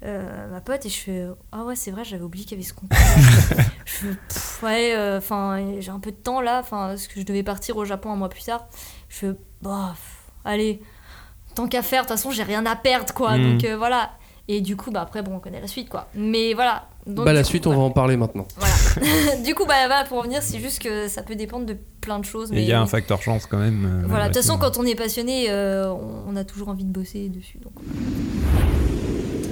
euh, ma pote et je fais ah ouais c'est vrai j'avais oublié qu'il y avait ce concours. Je fais Pff, ouais euh, enfin j'ai un peu de temps là enfin parce que je devais partir au Japon un mois plus tard. Je fais bah pff, allez tant qu'à faire de toute façon j'ai rien à perdre quoi. Mm. donc voilà et du coup bah après bon on connaît la suite quoi mais voilà Donc, bah, la coup, suite, on va en parler maintenant. du coup, bah, voilà, pour revenir, c'est juste que ça peut dépendre de plein de choses. Mais il y a un facteur chance quand même. euh, Voilà, de toute façon, quand on est passionné, euh, on, on a toujours envie de bosser dessus. donc.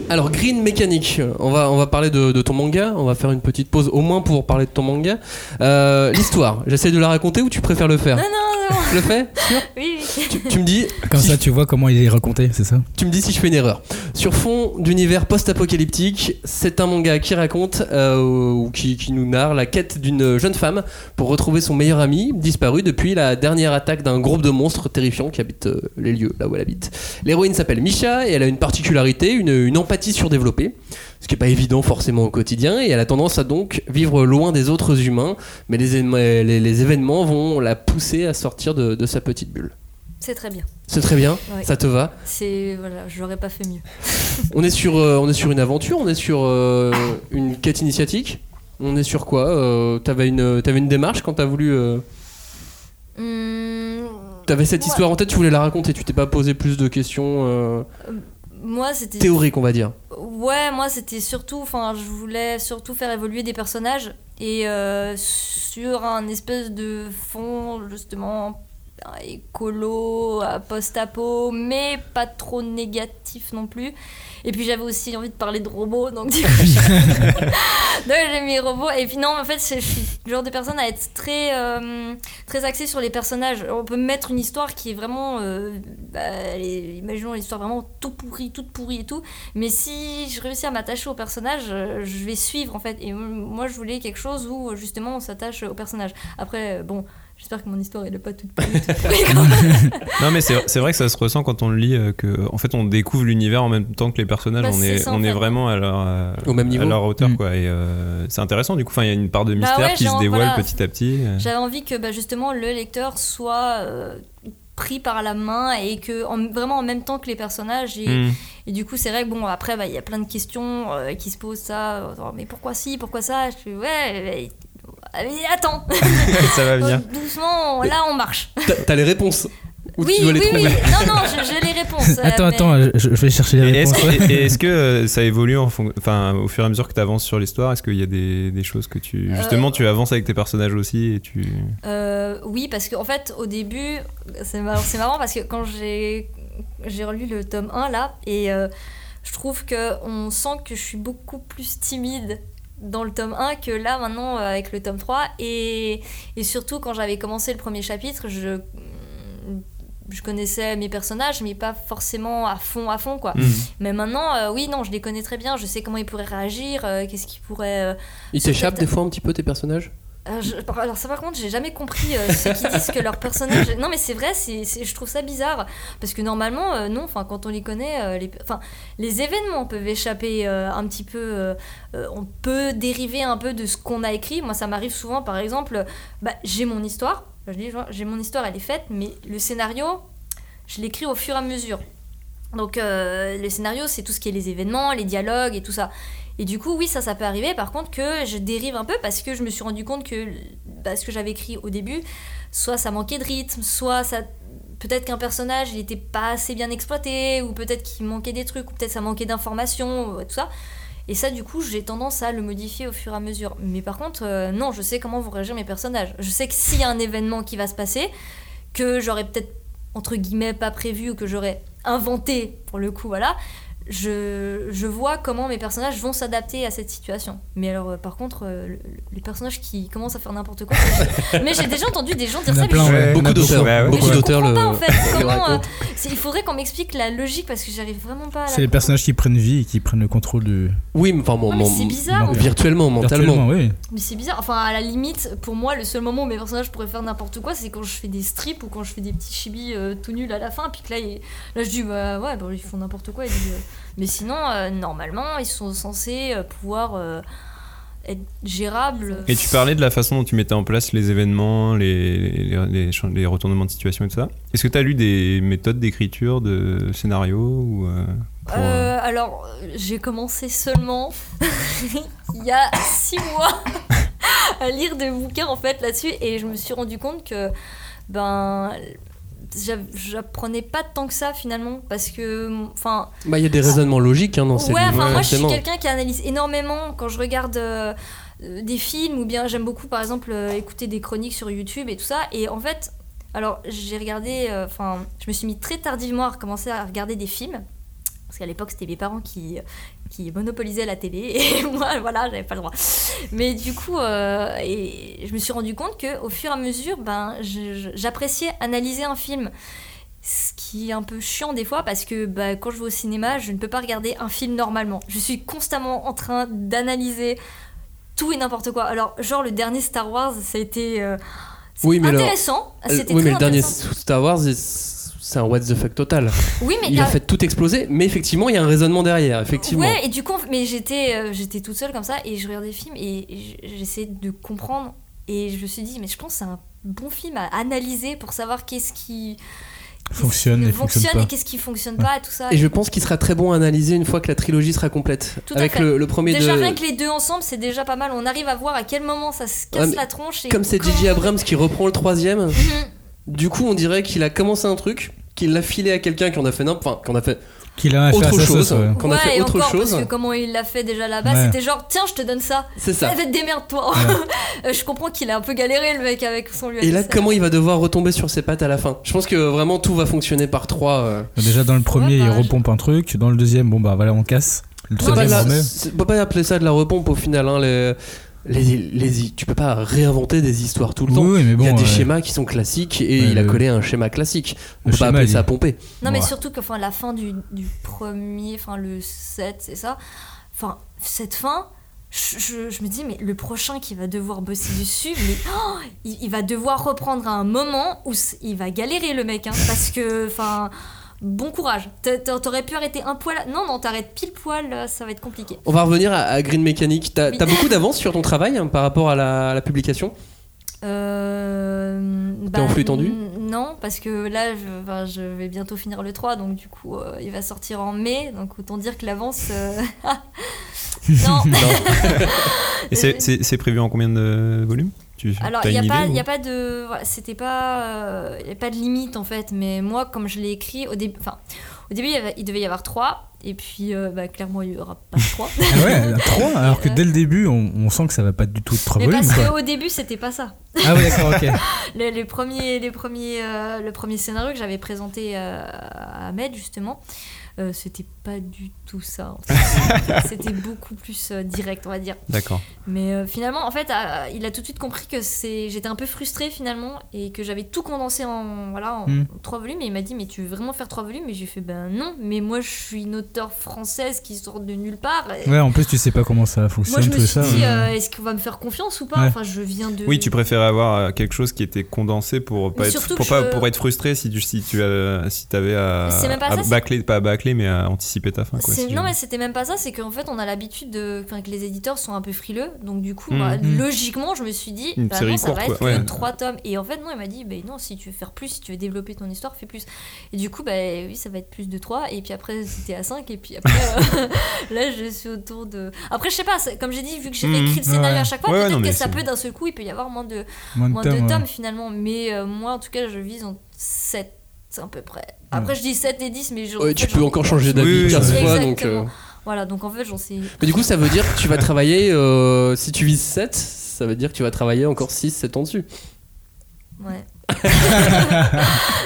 Alors, Green Mechanic, on va, on va parler de, de ton manga. On va faire une petite pause au moins pour parler de ton manga. Euh, L'histoire, j'essaie de la raconter ou tu préfères le faire? Non, non, Je le fais Sûr Oui, oui. tu, tu me dis. Comme si ça, je- tu vois comment il est raconté, c'est ça tu me dis si je fais une erreur. Sur fond d'univers post-apocalyptique, c'est un manga qui raconte euh, ou qui, qui nous narre la quête d'une jeune femme pour retrouver son meilleur ami disparu depuis la dernière attaque d'un groupe de monstres terrifiants qui habitent euh, les lieux là où elle habite. L'héroïne s'appelle Misha et elle a une particularité, une, une empathie surdéveloppée, ce qui n'est pas évident forcément au quotidien et elle a tendance à donc vivre loin des autres humains, mais les, éma- les- les événements vont la pousser à sortir de, de sa petite bulle. C'est très bien. C'est très bien, Ouais. ça te va? C'est voilà, j'aurais pas fait mieux. On est sur, euh, on est sur une aventure, on est sur euh, une quête initiatique? On est sur quoi euh, T'avais une, t'avais une démarche quand t'as voulu. Hum, T'avais cette Ouais. histoire en tête, tu voulais la raconter, tu t'es pas posé plus de questions euh, moi, c'était. théoriques, on va dire. Ouais, moi c'était surtout, enfin, je voulais surtout faire évoluer des personnages et euh, sur un espèce de fond justement écolo, post-apo, mais pas trop négatif non plus. Et puis j'avais aussi envie de parler de robots, donc du coup j'ai mis robots. Et puis non, en fait, je suis le genre de personne à être très, euh, très axée sur les personnages. On peut mettre une histoire qui est vraiment, euh, bah, imaginons l'histoire vraiment tout pourrie, toute pourrie et tout. Mais si je réussis à m'attacher au personnage, euh, je vais suivre en fait. Et moi, je voulais quelque chose où justement on s'attache au personnage. Après, bon, j'espère que mon histoire elle est pas toute toute. Non, mais c'est c'est vrai que ça se ressent quand on le lit, euh, que en fait on découvre l'univers en même temps que les personnages. Bah, on est, on est vraiment à leur, euh, Au même niveau. à leur hauteur, Mm. quoi. Et euh, c'est intéressant, du coup. Enfin, il y a une part de Bah mystère ouais, qui se dévoile voilà. petit à petit. euh. J'avais envie que bah, justement le lecteur soit euh, pris par la main et que en- vraiment en même temps que les personnages et, Mm. et du coup c'est vrai que bon après bah, il y a plein de questions euh, qui se posent ça mais pourquoi si pourquoi ça? Je fais ouais mais, attends ça va venir. doucement là on marche T'as les réponses Ou oui tu dois les oui oui non non je- j'ai les réponses euh, Attends, mais- attends, je, je vais chercher les Et est-ce réponses. que, est-ce que, euh, ça évolue en fon- enfin, au fur et à mesure que tu avances sur l'histoire Est-ce qu'il y a des, des choses que tu. Justement, tu avances avec tes personnages aussi et tu. Euh, oui, parce qu'en fait, au début, c'est marrant, c'est marrant parce que quand j'ai j'ai relu le tome 1 là, et euh, je trouve que on sent que je suis beaucoup plus timide dans le tome 1 que là maintenant euh, avec le tome 3. Et, et surtout, quand j'avais commencé le premier chapitre, je, je connaissais mes personnages, mais pas forcément à fond, à fond quoi. Mm. Mais maintenant, euh, oui, non, je les connais très bien, je sais comment ils pourraient réagir, euh, qu'est-ce qu'ils pourraient. euh, Ils t'échappent peut-être- des fois un petit peu tes personnages? Euh, alors ça par contre j'ai jamais compris euh, ceux qui disent que leur personnage non mais c'est vrai c'est je trouve ça bizarre. Parce que normalement euh, non enfin quand on les connaît les enfin les événements peuvent échapper un petit peu on peut dériver un peu de ce qu'on a écrit. Moi ça m'arrive souvent par exemple bah, j'ai mon histoire. Je dis j'ai mon histoire elle est faite mais le scénario je l'écris au fur et à mesure. Donc le scénario c'est tout ce qui est les événements les dialogues et tout ça et du coup, oui, ça, ça peut arriver. Par contre, que je dérive un peu parce que je me suis rendu compte que bah, ce que j'avais écrit au début, soit ça manquait de rythme, soit ça. Peut-être qu'un personnage, il était pas assez bien exploité, ou peut-être qu'il manquait des trucs, ou peut-être ça manquait d'informations, ou tout ça. Et ça, du coup, j'ai tendance à le modifier au fur et à mesure. Mais par contre, euh, non, je sais comment vont réagir mes personnages. Je sais que s'il y a un événement qui va se passer, que j'aurais peut-être, entre guillemets, pas prévu, ou que j'aurais inventé, pour le coup, voilà, je, je vois comment mes personnages vont s'adapter à cette situation. Mais alors, euh, par contre, euh, le- les personnages qui commencent à faire n'importe quoi. mais j'ai déjà entendu des gens dire ça. plein, mais je- ouais. Beaucoup Il y en a d'auteurs, beaucoup. mais beaucoup je d'auteurs le, pas en fait. Comment, euh, il faudrait qu'on m'explique la logique parce que j'arrive vraiment pas C'est les personnages qui prennent vie et qui prennent le contrôle du. Oui, mais enfin, mon- Ouais, mais mon- c'est bizarre, virtuellement, mentalement. Virtuellement, oui. Mais c'est bizarre. Enfin, à la limite, pour moi, le seul moment où mes personnages pourraient faire n'importe quoi, c'est quand je fais des strips ou quand je fais des petits chibis euh, tout nuls à la fin. Puis que là, il- là je dis, bah ouais, bah, ils font n'importe quoi. Euh, Mais sinon, euh, normalement, ils sont censés euh, pouvoir euh, être gérables. Et tu parlais de la façon dont tu mettais en place les événements, les, les, les cha- les retournements de situation et tout ça. Est-ce que tu as lu des méthodes d'écriture, de scénario ou euh, pour, alors, j'ai commencé seulement il y a six mois à lire des bouquins en fait là-dessus et je me suis rendu compte que ben j'apprenais pas tant que ça finalement parce que enfin Bah, il y a des raisonnements logiques hein, dans ces ouais moi je suis quelqu'un qui analyse énormément quand je regarde euh, euh, des films ou bien j'aime beaucoup par exemple euh, écouter des chroniques sur YouTube et tout ça. Et en fait alors j'ai regardé euh, enfin je me suis mis très tardivement à recommencer à regarder des films parce qu'à l'époque c'était mes parents qui qui monopolisaient la télé et moi voilà j'avais pas le droit mais du coup euh, et je me suis rendu compte que au fur et à mesure ben j'appréciais analyser un film ce qui est un peu chiant des fois parce que bah, quand je vais au cinéma, je ne peux pas regarder un film normalement. Je suis constamment en train d'analyser tout et n'importe quoi. Alors, genre le dernier Star Wars, ça a été euh, Oui, mais alors- intéressant. Euh, C'était oui, mais le dernier. Star Wars, c'est- un what the fuck total. Oui, mais il a fait tout exploser, mais effectivement, il y a un raisonnement derrière, effectivement. Ouais, et du coup, mais j'étais euh, j'étais toute seule comme ça et je regardais le film et j'essayais de comprendre et je me suis dit mais je pense que c'est un bon film à analyser pour savoir qu'est-ce qui Fonctionne et fonctionne et qu'est-ce qui fonctionne pas tout ça. Et je pense qu'il sera très bon à analyser une fois que la trilogie sera complète. Tout à Avec fait. le, le premier Déjà de. rien que les deux ensemble, c'est déjà pas mal. On arrive à voir à quel moment ça se casse Ouais, la tronche. Et Comme c'est comment- J.J. Abrams qui reprend le troisième, Mhm. du coup, on dirait qu'il a commencé un truc, qu'il l'a filé à quelqu'un qui en a fait n'importe enfin, qu'on a fait Qu'il a fait autre chose, ouais. qu'on a Ouais, fait et autre encore, chose. Parce que comment il l'a fait déjà là-bas, Ouais. c'était genre tiens, je te donne ça. C'est ça. Eh démerde-toi. Euh, je comprends qu'il a un peu galéré le mec avec son Et là, comment il va devoir retomber sur ses pattes à la fin? Je pense que vraiment tout va fonctionner par trois. euh. Déjà dans le premier, il repompe un truc. Dans le deuxième, bon bah voilà, on casse. Le C'est pas la- on on peut pas appeler ça de la repompe au final. Hein, les, les, les- tu peux pas réinventer des histoires tout le temps. Oui, mais bon, il y a des ouais. schémas qui sont classiques et Ouais, il a collé un schéma classique. On peut pas appeler ça pomper. Non, mais Ouais. surtout que enfin, la fin du, du premier, enfin le 7, c'est ça. Enfin, cette fin, je, je- je me dis, mais le prochain qui va devoir bosser dessus, mais oh, il, il va devoir reprendre un moment où il va galérer le mec. hein, parce que, enfin, bon courage. T'a- t'a- T'aurais pu arrêter un poil. Non, non, t'arrêtes pile poil, là, ça va être compliqué. On va revenir à, à Green Mechanic. T'as Oui. beaucoup d'avance sur ton travail hein, par rapport à la, à la publication Euh, T'es en flux tendu Non, parce que là, je, vais bientôt finir le 3, donc du coup, euh, il va sortir en mai, donc autant dire que l'avance. euh, non. Et c'est prévu en combien de volumes? Tu, Alors, il n'y a, pas- y a pas de. C'était pas. euh, y a pas de limite en fait, mais moi, comme je l'ai écrit au début. Enfin, au début, il, y avait- il devait y avoir 3, et puis euh, bah, clairement, il n'y aura pas 3. Ah ouais, 3 alors que dès le début, on, on sent que ça va pas du tout être 3 Mais volumes. parce qu'au début, c'était pas ça. Ah ouais, d'accord, ok. les premiers, euh, le premier scénario que j'avais présenté à Ahmed, justement, Euh, C'était pas du tout ça. en fait. C'était beaucoup plus euh, direct, on va dire. D'accord. Mais euh, finalement, en fait, euh, il a tout de suite compris que c'est, j'étais un peu frustrée finalement et que j'avais tout condensé en voilà en Mm. trois volumes. Et il m'a dit mais tu veux vraiment faire trois volumes? Et j'ai fait ben non. Mais moi je suis une auteure française qui sort de nulle part. Et Ouais, en plus, tu sais pas comment ça fonctionne, moi je me tout suis ça. dit ouais. est-ce qu'on va me faire confiance ou pas? Ouais. Enfin je viens de. Oui, tu préférais avoir quelque chose qui était condensé pour pas Mais être pour pas je- pour être frustré si tu si tu si t'avais à, C'est même pas à ça, c'est- bâcler pas à mais à anticiper ta fin quoi. Si non mais c'était même pas ça, c'est qu'en fait on a l'habitude de, enfin que les éditeurs sont un peu frileux, donc du coup Mm. bah, Mm. logiquement je me suis dit Une bah série non ça courte, va quoi. être Ouais. que trois tomes et en fait non il m'a dit bah non si tu veux faire plus, si tu veux développer ton histoire fais plus et du coup bah oui ça va être plus de 3 et puis après c'était à 5 et puis après euh, là je suis autour de après je sais pas comme j'ai dit vu que j'ai Mm. réécrit le scénario Ouais. à chaque fois Ouais, peut-être que mais ça peut d'un seul coup il peut y avoir moins de Moins de tomes, tomes ouais. finalement mais euh, moi en tout cas je vise en 7 à peu près après je dis 7 et 10 mais je, Ouais, en tu peux encore changer d'avis Oui, 15 oui, fois donc. Euh, Voilà, donc en fait, j'en sais. Mais du coup, ça veut dire que tu vas travailler, euh, si tu vises 7, ça veut dire que tu vas travailler encore 6, 7 ans dessus. Ouais.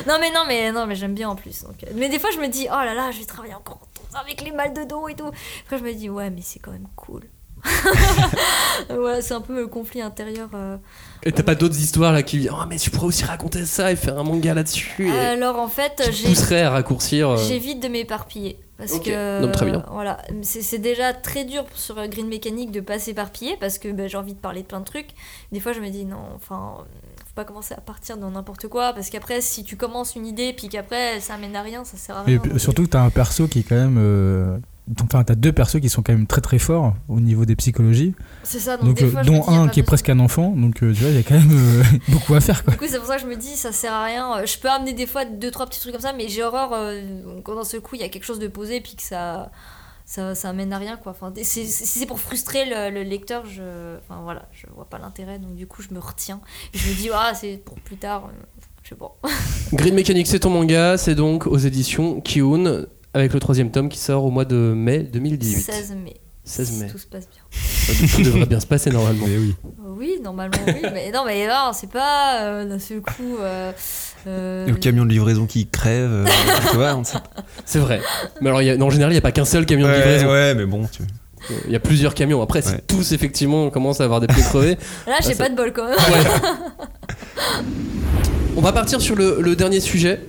non, mais non, mais non, mais j'aime bien en plus. donc, euh, Mais des fois, je me dis, oh là là, je vais travailler encore avec les mal de dos et tout. Après, je me dis, ouais, mais c'est quand même cool. voilà, c'est un peu le conflit intérieur. euh. Et t'as pas d'autres histoires là qui disent Oh, mais tu pourrais aussi raconter ça et faire un manga là-dessus. et Alors en fait, j'ai. à raccourcir. euh, J'évite de m'éparpiller parce que Non, très bien. voilà, c'est déjà très dur sur euh, Green Mechanic de pas s'éparpiller parce que ben, j'ai envie de parler de plein de trucs. Des fois, je me dis non, enfin, faut pas commencer à partir dans n'importe quoi parce qu'après, si tu commences une idée puis qu'après ça amène à rien, ça sert à Et rien. Donc, surtout que t'as un perso qui est quand même. euh, Enfin, t'as deux persos qui sont quand même très très forts au niveau des psychologies. C'est ça, donc des euh, fois, dont dis, un qui est presque un enfant. Donc, euh, tu vois, il y a quand même euh, beaucoup à faire quoi. Du coup, c'est pour ça que je me dis, ça sert à rien. Euh, Je peux amener des fois deux, trois petits trucs comme ça, mais j'ai horreur euh, quand dans ce coup il y a quelque chose de posé puis que ça, ça, ça amène à rien quoi. Enfin, si c'est pour frustrer le, le lecteur, je, enfin voilà, je vois pas l'intérêt, donc du coup je me retiens. Je me dis, ah, c'est pour plus tard. Je sais pas. Green Mechanic, c'est ton manga, c'est donc aux éditions Kiun, avec le troisième tome qui sort au mois de mai 2018. 16 mai. 16 Si mai. Tout se passe bien. Tout devrait bien se passer normalement. oui. Oui, normalement oui, mais non, mais non, c'est pas euh, d'un seul coup. euh, euh, Le camion de livraison qui crève, euh, tu vois, on sait pas. C'est vrai. Mais alors, y a- non, en général, il n'y a pas qu'un seul camion de Ouais, livraison. ouais, mais bon, tu Il y a plusieurs camions. Après, si Ouais. tous effectivement commencent à avoir des pneus crevés. Là, j'ai Ah, ça- pas de bol quand même. On va partir sur le, le dernier sujet.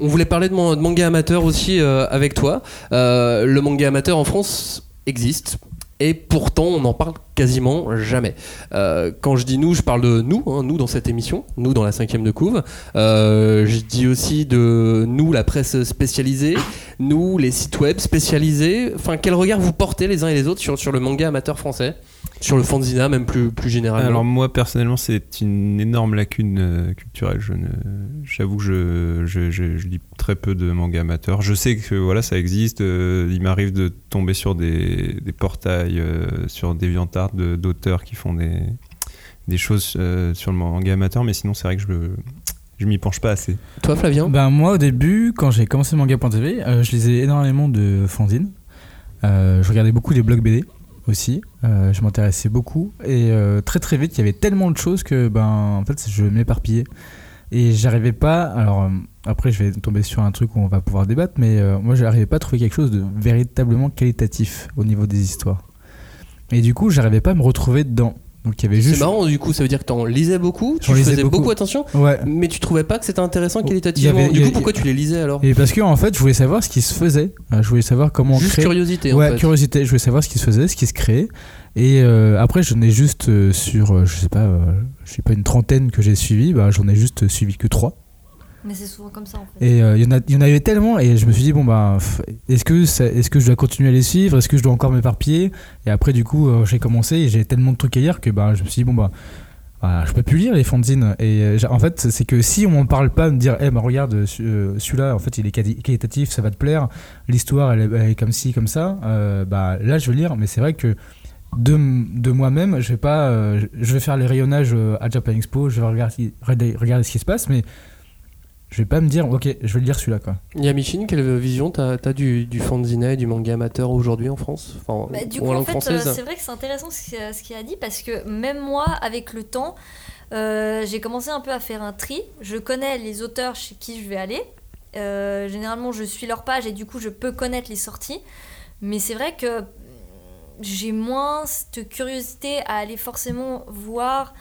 On voulait parler de, man- de manga amateur aussi euh, avec toi. Euh, le manga amateur en France existe. Et pourtant, on n'en parle quasiment jamais. Euh, quand je dis nous, je parle de nous, hein, nous dans cette émission, nous dans la cinquième de couve. Je dis aussi de nous, la presse spécialisée, nous, les sites web spécialisés. Enfin, quel regard vous portez les uns et les autres sur, sur le manga amateur français? Sur le fanzina, même plus, plus généralement Alors moi personnellement c'est une énorme lacune euh, culturelle. Je ne, j'avoue que je, je, je, je lis très peu de mangas amateurs. Je sais que voilà ça existe. euh, il m'arrive de tomber sur des, des portails euh, sur DeviantArt de, d'auteurs qui font des, des choses euh, sur le manga amateur, mais sinon c'est vrai que je je m'y penche pas assez. Toi, Flavien? Ben moi au début, quand j'ai commencé manga.tv, euh, je lisais énormément de fanzines. Euh, je regardais beaucoup les blogs BD aussi. Euh, je m'intéressais beaucoup et euh, très très vite il y avait tellement de choses que ben en fait je m'éparpillais et j'arrivais pas. Alors euh, après je vais tomber sur un truc où on va pouvoir débattre, mais moi j'arrivais pas à trouver quelque chose de véritablement qualitatif au niveau des histoires. Et du coup j'arrivais pas à me retrouver dedans. Donc il y avait C'est marrant, du coup, ça veut dire que t'en lisais beaucoup, tu lisais faisais beaucoup. beaucoup. attention, Ouais. mais tu trouvais pas que c'était intéressant y qualitativement. avait- du coup, pourquoi tu les lisais alors Et parce que en fait, je voulais savoir ce qui se faisait. Euh, Je voulais savoir comment Juste créer. curiosité, en Ouais, fait. curiosité. Je voulais savoir ce qui se faisait, ce qui se créait. Et euh, après, j'en ai juste euh, sur, euh, je sais pas, je sais pas une trentaine que j'ai suivi. Bah, j'en ai juste suivi que trois. Mais c'est souvent comme ça en fait. Et euh, il y en a, il y en avait tellement. Et je me suis dit bon bah, est-ce que est-ce que je dois continuer à les suivre? Est-ce que je dois encore m'éparpiller? Et après, du coup, euh, j'ai commencé et j'ai tellement de trucs à lire que bah, je me suis dit bon bah. bah, je peux plus lire les fanzines et euh, en fait c'est que si on m'en parle pas me dire eh bah regarde euh, celui- euh, celui-là en fait il est quali- qualitatif ça va te plaire l'histoire elle, est- est comme ci comme ça euh, bah là je vais lire mais c'est vrai que de, de moi-même je vais pas euh, je vais faire les rayonnages euh, à Japan Expo je vais regarder regarder ce qui se passe mais je vais pas me dire ok je vais lire celui-là quoi Yamichin, quelle vision t'as as du, du fanzina et du manga amateur aujourd'hui en France? Enfin, Bah, du ou coup, en fait, euh, c'est vrai que c'est intéressant ce qu'il ce qu'il a dit parce que même moi, avec le temps, euh, j'ai commencé un peu à faire un tri. Je connais les auteurs chez qui je vais aller. Euh, généralement, je suis leur page et du coup, je peux connaître les sorties. Mais c'est vrai que j'ai moins cette curiosité à aller forcément voir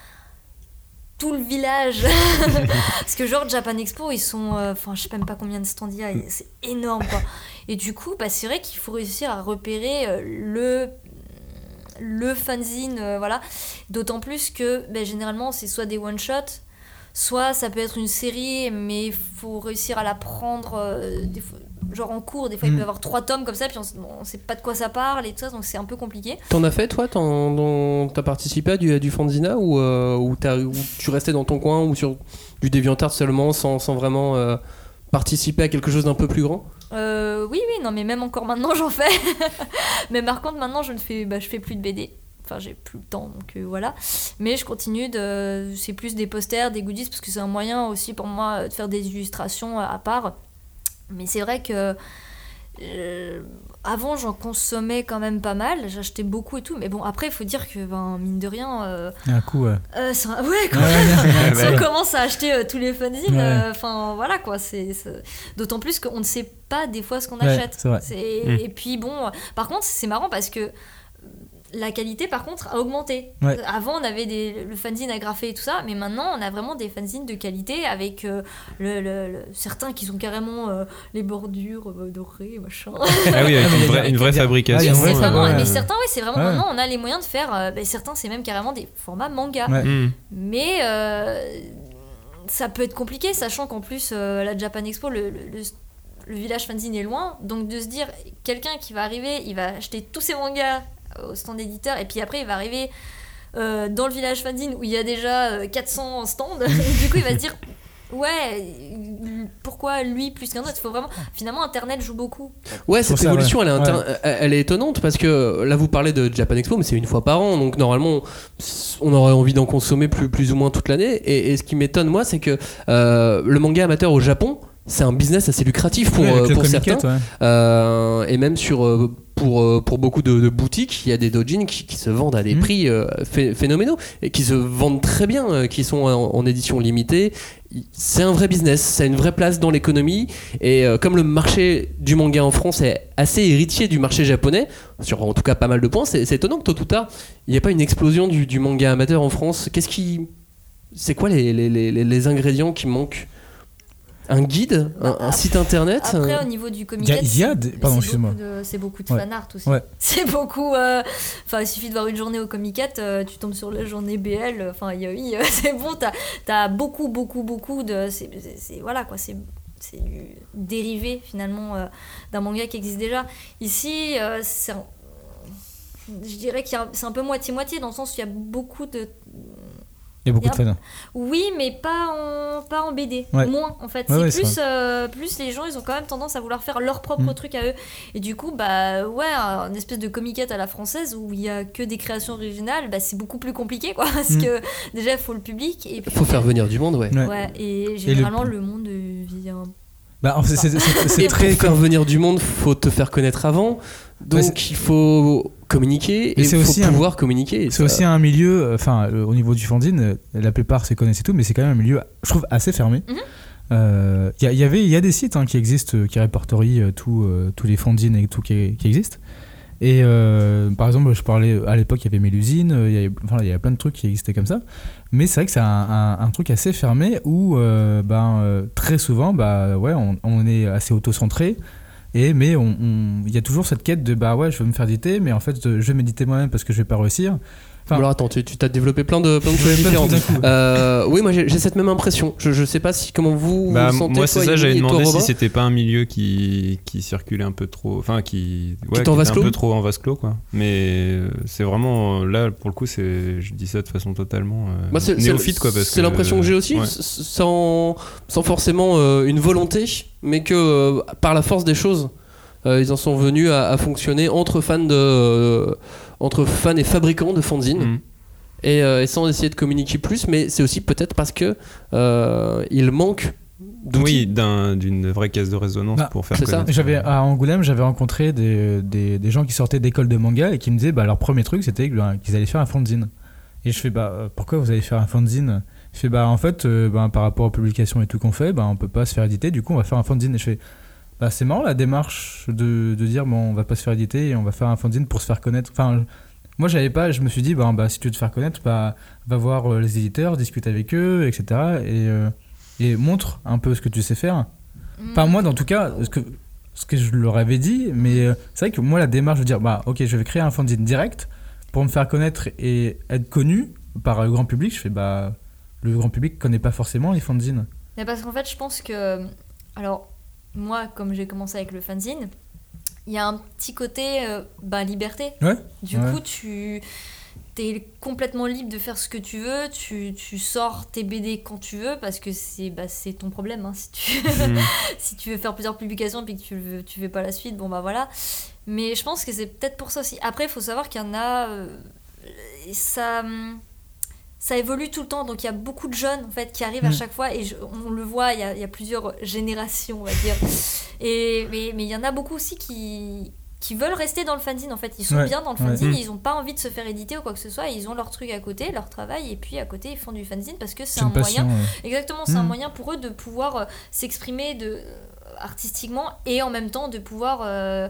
tout le village. Parce que genre Japan Expo, ils sont... euh, Enfin, je sais même pas combien de stands il y a. et C'est énorme, quoi. Et du coup, bah, c'est vrai qu'il faut réussir à repérer euh, le le fanzine, euh, voilà. D'autant plus que ben, généralement, c'est soit des one-shots, soit ça peut être une série, mais il faut réussir à la prendre des fois- genre en cours. Des fois, il peut y avoir trois tomes comme ça, puis on, on sait pas de quoi ça parle et tout ça, donc c'est un peu compliqué. T'en as fait toi T'as participé à du, à du fanzina ou, euh, ou, tu restais dans ton coin ou sur du DeviantArt seulement sans, sans vraiment euh, participer à quelque chose d'un peu plus grand? Euh, oui, oui, non, mais même encore maintenant, j'en fais. mais par contre, maintenant, je ne fais, bah, je fais plus de BD. Enfin, j'ai plus le temps, donc euh, voilà. Mais je continue de. C'est plus des posters, des goodies, parce que c'est un moyen aussi pour moi de faire des illustrations à part. Mais c'est vrai que. euh, avant, j'en consommais quand même pas mal. J'achetais beaucoup et tout. Mais bon, après, il faut dire que, ben, mine de rien. euh, Un coup, ouais. euh, ça- ouais, quand Ouais, même. ouais, si on commence à acheter euh, tous les fanzines, Ouais. euh, enfin voilà quoi. C'est c'est- d'autant plus qu'on ne sait pas des fois ce qu'on Ouais, achète. c'est vrai. C'est- Mm. Et puis bon, par contre c'est marrant parce que la qualité par contre a augmenté. Ouais. Avant on avait des, le fanzine agrafé et tout ça, mais maintenant on a vraiment des fanzines de qualité avec euh, le, le- le- certains qui ont carrément euh, les bordures euh, dorées machin. Ah oui, avec une vraie, une vraie fabrication. Vraiment, ouais. mais certains, oui, c'est vraiment Ouais. maintenant, on a les moyens de faire. euh, ben, certains, c'est même carrément des formats manga. Ouais. Mm. Mais euh, ça peut être compliqué, sachant qu'en plus, euh, la Japan Expo, le, le- le- le village fanzine est loin. Donc de se dire, quelqu'un qui va arriver, il va acheter tous ses mangas au stand éditeur, et puis après, il va arriver euh, dans le village fanzine où il y a déjà euh, 400 stands. et du coup, il va se dire. Ouais, pourquoi lui plus qu'un autre? Il faut vraiment. Finalement, Internet joue beaucoup. Ouais, cette ça, évolution, ouais. Elle, est inter- Ouais. elle- est étonnante parce que là, vous parlez de Japan Expo, mais c'est une fois par an, donc normalement, on aurait envie d'en consommer plus, plus ou moins toute l'année. Et, et ce qui m'étonne, moi, c'est que euh, le manga amateur au Japon, c'est un business assez lucratif pour, Ouais, euh, pour certains. Ouais. Euh, et même sur. euh, pour, euh, pour beaucoup de, de boutiques, il y a des dojins qui, qui se vendent à des Mhm. prix euh, phé- phénoménaux et qui se vendent très bien, euh, qui sont en, en édition limitée. C'est un vrai business, ça a une vraie place dans l'économie. Et euh, comme le marché du manga en France est assez héritier du marché japonais, sur en tout cas pas mal de points, c'est étonnant que tôt ou tard, il n'y ait pas une explosion du, du manga amateur en France. Qu'est-ce qui. C'est quoi les, les, les, les ingrédients qui manquent Un guide un, un site internet Après, un- au niveau du comicat, il y a c'est- des- pardon, c'est excuse-moi. beaucoup de- c'est beaucoup de Ouais. fan art aussi. Ouais. C'est beaucoup. euh, Enfin, il suffit de voir une journée au comicat, euh, tu tombes sur la journée BL, euh, enfin, euh, c'est bon, t'as as beaucoup, beaucoup, beaucoup de. c'est- c'est- c'est- Voilà quoi, c'est. C'est du dérivé finalement euh, d'un manga qui existe déjà. Ici, euh, c'est un- je dirais que c'est un peu moitié-moitié dans le sens où il y a beaucoup de Il y a beaucoup de il fans. Oui, mais pas en, pas en BD. Ouais. Moins, en fait. Ouais, c'est ouais, plus, euh, plus les gens, ils ont quand même tendance à vouloir faire leur propre Mm. truc à eux. Et du coup, bah ouais, un espèce de comiquette à la française où il y a que des créations originales, bah c'est beaucoup plus compliqué, quoi. Parce Mm. que déjà, il faut le public. Et puis, Faut faire venir du monde, ouais. Ouais, et généralement, le... monde euh, vient. Bah, en fait, c'est- très. pour faire venir du monde, faut te faire connaître avant. Ouais, Donc il faut communiquer Mais et c'est aussi un- pouvoir communiquer. et C'est aussi un milieu, euh, enfin, euh, au niveau du fanzine, euh, la plupart se connaissent et tout, mais c'est quand même un milieu, je trouve, assez fermé. Mhm. Il y, a- il y avait, il y a des sites hein, qui existent, qui répertorient tout, euh, tous les fanzines et tout qui, qui existent. Et euh, par exemple, je parlais à l'époque, il y avait Mélusine, il y avait, enfin, il y avait plein de trucs qui existaient comme ça. Mais c'est vrai que c'est un, un- un truc assez fermé où, euh, ben, euh, très souvent, bah, ouais, on, on est assez auto-centré. Et mais on- il y a toujours cette quête de bah ouais, je veux me faire éditer, mais en fait, je vais m'éditer moi-même parce que je vais pas réussir. Enfin, Alors attends, tu tu t'as développé plein de, plein de choses différentes. Euh, oui, moi j'ai cette même impression. Je, je sais pas si comment vous, Bah, vous sentez. moi, c'est ça, j'avais demandé si c'était pas un milieu qui, qui circulait un peu trop. Enfin, qui. Ouais, était en vase un clos peu trop en vase clos, quoi. Mais euh, c'est vraiment. Là, pour le coup, c'est, je dis ça de façon totalement euh, c'est- néophyte, quoi. C'est l'impression que j'ai aussi, ouais. sans, sans forcément euh, une volonté, mais que euh, par la force des choses, euh, ils en sont venus à, à fonctionner entre fans, de, euh, entre fans et fabricants de fanzines. Mm. Et, euh, et sans essayer de communiquer plus, mais c'est aussi peut-être parce que euh, il manque. Oui, d'une vraie caisse de résonance Bah, pour faire c'est ça. J'avais à Angoulême, j'avais rencontré des, des, des gens qui sortaient d'école de manga et qui me disaient bah leur premier truc c'était bah, qu'ils allaient faire un fanzine. Et je fais bah euh, pourquoi vous allez faire un fanzine? Je fais bah en fait euh, bah, par rapport aux publications et tout qu'on fait, bah on peut pas se faire éditer, du coup on va faire un fanzine et je fais bah c'est marrant la démarche de, de dire bon on va pas se faire éditer et on va faire un fanzine pour se faire connaître. Enfin moi j'avais pas, je me suis dit bah, bah si tu veux te faire connaître bah va voir euh, les éditeurs, discute avec eux, etc. Et, euh, et montre un peu ce que tu sais faire. Enfin moi en tout cas ce que ce que je leur avais dit, mais euh, c'est vrai que moi la démarche de dire bah ok je vais créer un fanzine direct pour me faire connaître et être connu par le grand public, je fais bah le grand public connaît pas forcément les fanzines. Mais parce qu'en fait, je pense que. Alors, moi, comme j'ai commencé avec le fanzine, il y a un petit côté euh, bah, liberté. Ouais. Du ouais. coup, tu es complètement libre de faire ce que tu veux. Tu, tu sors tes BD quand tu veux parce que c'est bah, c'est ton problème. hein. Si, tu... Mm. si tu veux faire plusieurs publications et que tu veux, tu veux pas la suite, bon bah voilà. Mais je pense que c'est peut-être pour ça aussi. Après, il faut savoir qu'il y en a. euh, ça. Ça évolue tout le temps, donc il y a beaucoup de jeunes en fait qui arrivent à Mm. chaque fois et je- on le voit, il y a, il y a plusieurs générations, on va dire. Et, mais mais il y en a beaucoup aussi qui, qui veulent rester dans le fanzine en fait. Ils sont Ouais, bien dans le fanzine, ils n'ont pas envie de se faire éditer ou quoi que ce soit. Ils ont leur truc à côté, leur travail, et puis à côté ils font du fanzine parce que c'est un passion, moyen. ouais. Exactement, c'est un Mm. moyen pour eux de pouvoir euh, s'exprimer de euh, artistiquement et en même temps de pouvoir euh,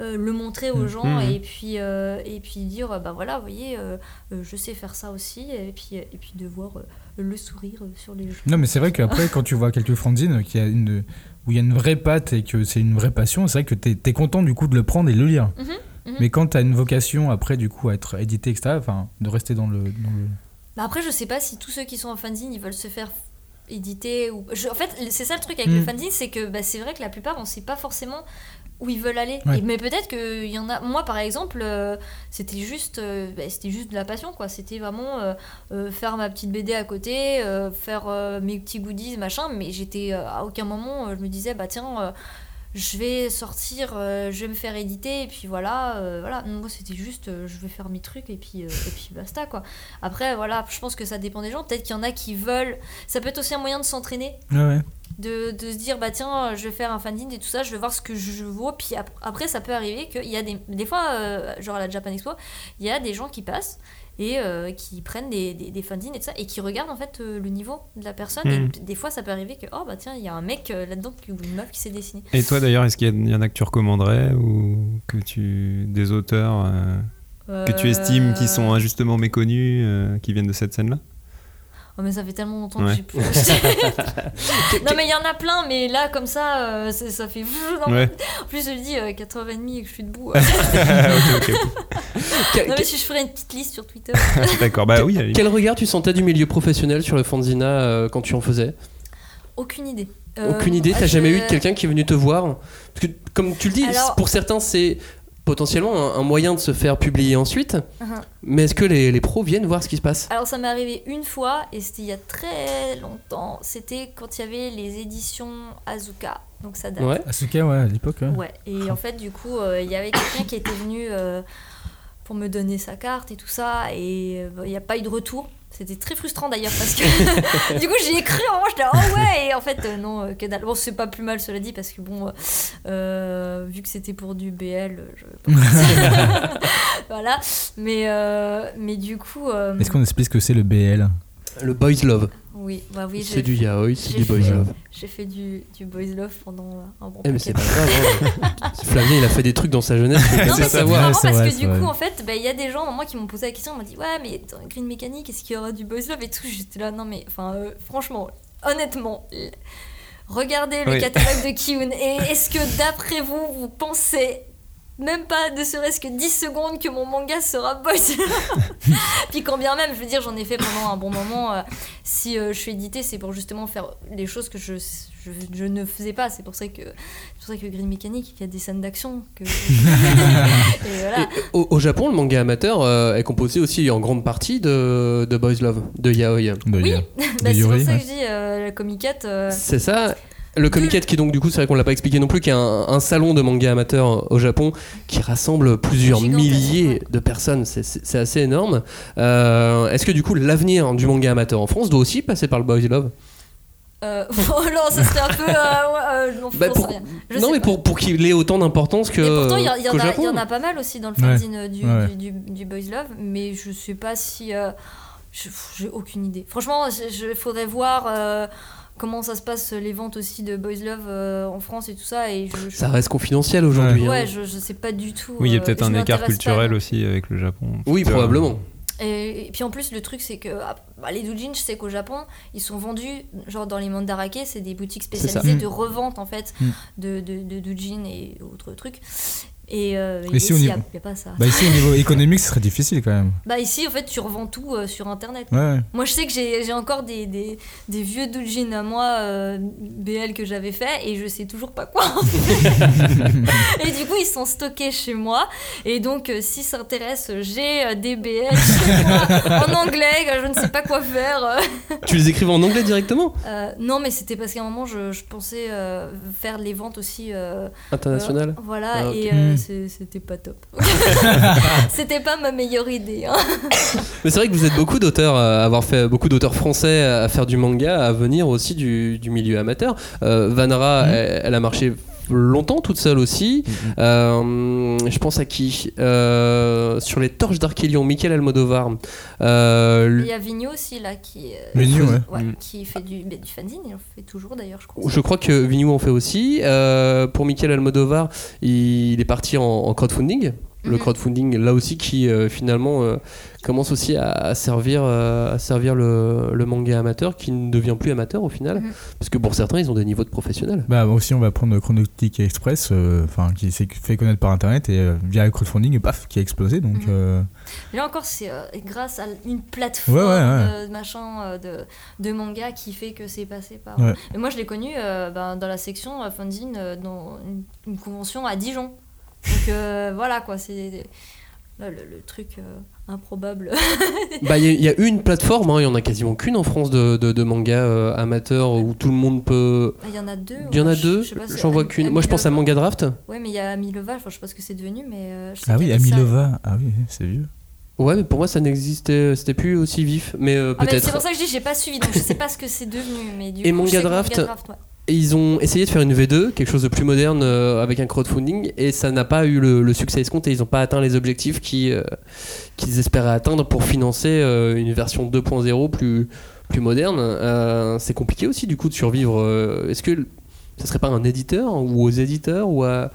euh, le montrer aux Mm. gens Mm. et puis euh, et puis dire bah voilà vous voyez euh, je sais faire ça aussi et puis et puis de voir le sourire sur les joues Non mais c'est vrai qu'après quand tu vois quelques fanzines qui a une où il y a une vraie patte et que c'est une vraie passion, c'est vrai que t'es es content du coup de le prendre et de le lire. Mhm, mhm. Mais quand t'as une vocation après du coup à être édité etc. Enfin de rester dans le, dans le... Bah après, je sais pas si tous ceux qui sont en fanzine, ils veulent se faire éditer ou. je- en fait, c'est ça le truc avec Mm. le fanzine, c'est que bah, c'est vrai que la plupart, on sait pas forcément où ils veulent aller. Ouais. Et- mais peut-être qu'il y en a. Moi, par exemple, euh, c'était juste, euh, bah, c'était juste de la passion, quoi. C'était vraiment euh, faire ma petite BD à côté, faire mes petits goodies, machin. Mais j'étais à aucun moment, je me disais, bah tiens. je vais sortir, je vais me faire éditer et puis voilà, voilà. Moi c'était juste, je vais faire mes trucs et puis et puis basta quoi. Après voilà, je pense que ça dépend des gens. Peut-être qu'il y en a qui veulent. Ça peut être aussi un moyen de s'entraîner, Ouais, ouais. De, de se dire bah tiens, je vais faire un fanzine et tout ça, je vais voir ce que je vaux. Puis ap- après ça peut arriver qu'il y a des des fois, euh, genre à la Japan Expo, il y a des gens qui passent et euh, qui prennent des, des, des fanzines et tout ça et qui regardent en fait euh, le niveau de la personne. Et d- des fois ça peut arriver que oh bah tiens, il y a un mec euh, là-dedans ou une meuf qui s'est dessinée. Et toi d'ailleurs, est-ce qu'il y, y en a que tu recommanderais ou que tu des auteurs euh, que tu estimes qui sont injustement méconnus, euh, qui viennent de cette scène-là? Oh mais ça fait tellement longtemps Ouais. que j'ai plus. non mais il y en a plein, mais là comme ça, euh, c'est- ça fait. Ouais. En plus je le dis euh, 4h30 et que je suis debout. Ok, ok. non mais si je ferais une petite liste sur Twitter. D'accord, bah oui. allez. Quel regard tu sentais du milieu professionnel sur le fanzina euh, quand tu en faisais? Aucune idée. Euh, Aucune idée, t'as jamais eu de quelqu'un qui est venu te voir? Parce que, comme tu le dis, Alors- pour certains, c'est potentiellement un, un moyen de se faire publier ensuite. Uh-huh. Mais est-ce que les, les pros viennent voir ce qui se passe? Alors ça m'est arrivé une fois et c'était il y a très longtemps. C'était quand il y avait les éditions Azuka. Donc ça date. Ouais. Asuka ouais à l'époque. Ouais. Ouais, et en fait, du coup, euh, il y avait quelqu'un qui était venu euh, pour me donner sa carte et tout ça, et euh, il n'y a pas eu de retour. C'était très frustrant d'ailleurs parce que du coup j'ai écrit en moi j'étais oh ouais et en fait euh, non euh, que dalle. Bon c'est pas plus mal cela dit parce que bon euh, euh, vu que c'était pour du BL je voilà. Mais euh, mais du coup euh, Est-ce qu'on explique ce que c'est le BL Le boys love. Oui bah oui C'est du yaoi, c'est du boys love. j'ai fait du, du boys love pendant un bon Eh mais c'est pas grave. hein. Flavien, il a fait des trucs dans sa jeunesse. Je Non, mais c'est savoir. marrant parce vrai, que du vrai. coup, en fait, bah, il y a des gens, moi, qui m'ont posé la question, ils m'ont dit Ouais, mais dans Green Mechanic, est-ce qu'il y aura du boys love et tout? J'étais là, non, mais enfin, euh, franchement, honnêtement, regardez le Oui. catalogue de Kiun et est-ce que d'après vous, vous pensez même pas ne serait-ce que 10 secondes que mon manga sera boys love Puis quand bien même, je veux dire, j'en ai fait pendant un bon moment. euh, si euh, je suis édité, c'est pour justement faire les choses que je, je, je ne faisais pas. C'est pour ça que c'est pour ça que Green Mechanic, il y a des scènes d'action que. et voilà. Et au, au Japon, le manga amateur euh, est composé aussi en grande partie de, de boys love, de yaoi. De, Oui, bah, c'est pour ça ouais. que je dis euh, la comiquette. euh, C'est ça. Le Comiket qui donc du coup c'est vrai qu'on l'a pas expliqué non plus qui est un, un salon de manga amateur au Japon qui rassemble plusieurs milliers de personnes c'est- c'est c'est assez énorme Euh, est-ce que du coup l'avenir du manga amateur en France doit aussi passer par le Boys Love? Euh, oh non, ça serait un peu. euh, euh, non, Bah, pour- sais rien. Je non mais pas. pour, pour qu'il ait autant d'importance que Et pourtant, il y, a- il y en qu'au a- il y en Japon. a pas mal aussi dans le Ouais. fanzine du, Ouais. du, du, du Boys Love, mais je sais pas si. euh, J'ai aucune idée. Franchement, il faudrait voir euh, comment ça se passe les ventes aussi de Boys Love euh, en France et tout ça. Et je, je- Ça reste confidentiel aujourd'hui. Ouais, hein. je, je sais pas du tout. Oui, il y a euh, peut-être un écart pas. culturel aussi avec le Japon. Oui, probablement. Et, et puis en plus, le truc, c'est que ah, bah, les doujins, je sais qu'au Japon, ils sont vendus, genre dans les mandarake, c'est des boutiques spécialisées Mm. de revente en fait Mm. de, de, de doujins et autres trucs. Et, euh, Et ici, si au il n'y niveau- a, pas ça. Bah ici au niveau économique, ce serait difficile quand même. Bah ici, en fait, tu revends tout euh, sur Internet. Ouais, ouais. Moi, je sais que j'ai j'ai encore des, des, des vieux doujins à moi, euh, BL, que j'avais fait, et je sais toujours pas quoi en. Et du coup, ils sont stockés chez moi. Et donc, euh, si ça intéresse, j'ai euh, des BL chez moi, en anglais, je ne sais pas quoi faire. Tu les écrivais en anglais directement? Euh, non, mais c'était parce qu'à un moment, je, je pensais euh, faire les ventes aussi. euh, International euh, voilà, Ah, et euh, c'est- c'était pas top. c'était pas ma meilleure idée. hein. Mais c'est vrai que vous êtes beaucoup d'auteurs à avoir fait beaucoup d'auteurs français à faire du manga, à venir aussi du, du milieu amateur. Euh, Vanra, elle, elle a marché longtemps toute seule aussi. Euh, je pense à qui Euh, Sur les torches d'Archélion, Michael Almodovar. Euh, Il y a Vigno aussi, là, qui, euh, Vigno, ouais. Mm. qui fait du, bah, du fanzine. Il en fait toujours, d'ailleurs, je crois. Je crois que Vignou en fait aussi. Euh, pour Michael Almodovar, il est parti en, en crowdfunding. Le Mhm. crowdfunding, là aussi, qui euh, finalement euh, commence aussi à, à servir, euh, à servir le, le manga amateur, qui ne devient plus amateur au final. Mhm. Parce que pour certains, ils ont des niveaux de professionnels. Bah aussi on va prendre Chronotic Express, euh, enfin qui s'est fait connaître par internet et euh, via le crowdfunding, paf, qui a explosé. Donc Mhm. euh, là encore, c'est euh, grâce à une plateforme Ouais, ouais, ouais. euh, machin, euh, de, de manga qui fait que c'est passé par. Ouais. Et moi, je l'ai connu euh, ben, dans la section euh, euh, dans une, une convention à Dijon. Donc euh, voilà quoi, c'est le, le truc euh, improbable. Bah, Il y, a- il y a une plateforme, hein, il y en a quasiment qu'une en France de, de, de manga euh, amateur où tout le monde peut. Il y en a deux. Il y en a deux, j'en vois qu'une. Moi je pense à. Manga Draft. Ouais, mais il y a Amilova, enfin, je sais pas ce que c'est devenu, mais. euh, je sais ah oui, y. Amilova, ah oui, c'est vieux. Ouais, mais pour moi ça n'existait, c'était plus aussi vif, mais euh, Ah, peut-être. c'est pour ça que je dis j'ai pas suivi, donc je sais pas ce que c'est devenu. Mais du Et coup, Manga sais que Draft, ouais. Ils ont essayé de faire une V2, quelque chose de plus moderne euh, avec un crowdfunding, et ça n'a pas eu le, succès escompté. Ils n'ont pas atteint les objectifs euh, qu'ils espéraient atteindre pour financer euh, une version 2.0 plus, plus moderne. Euh, c'est compliqué aussi du coup de survivre. Euh, Est-ce que ce serait pas un éditeur ou aux éditeurs ou à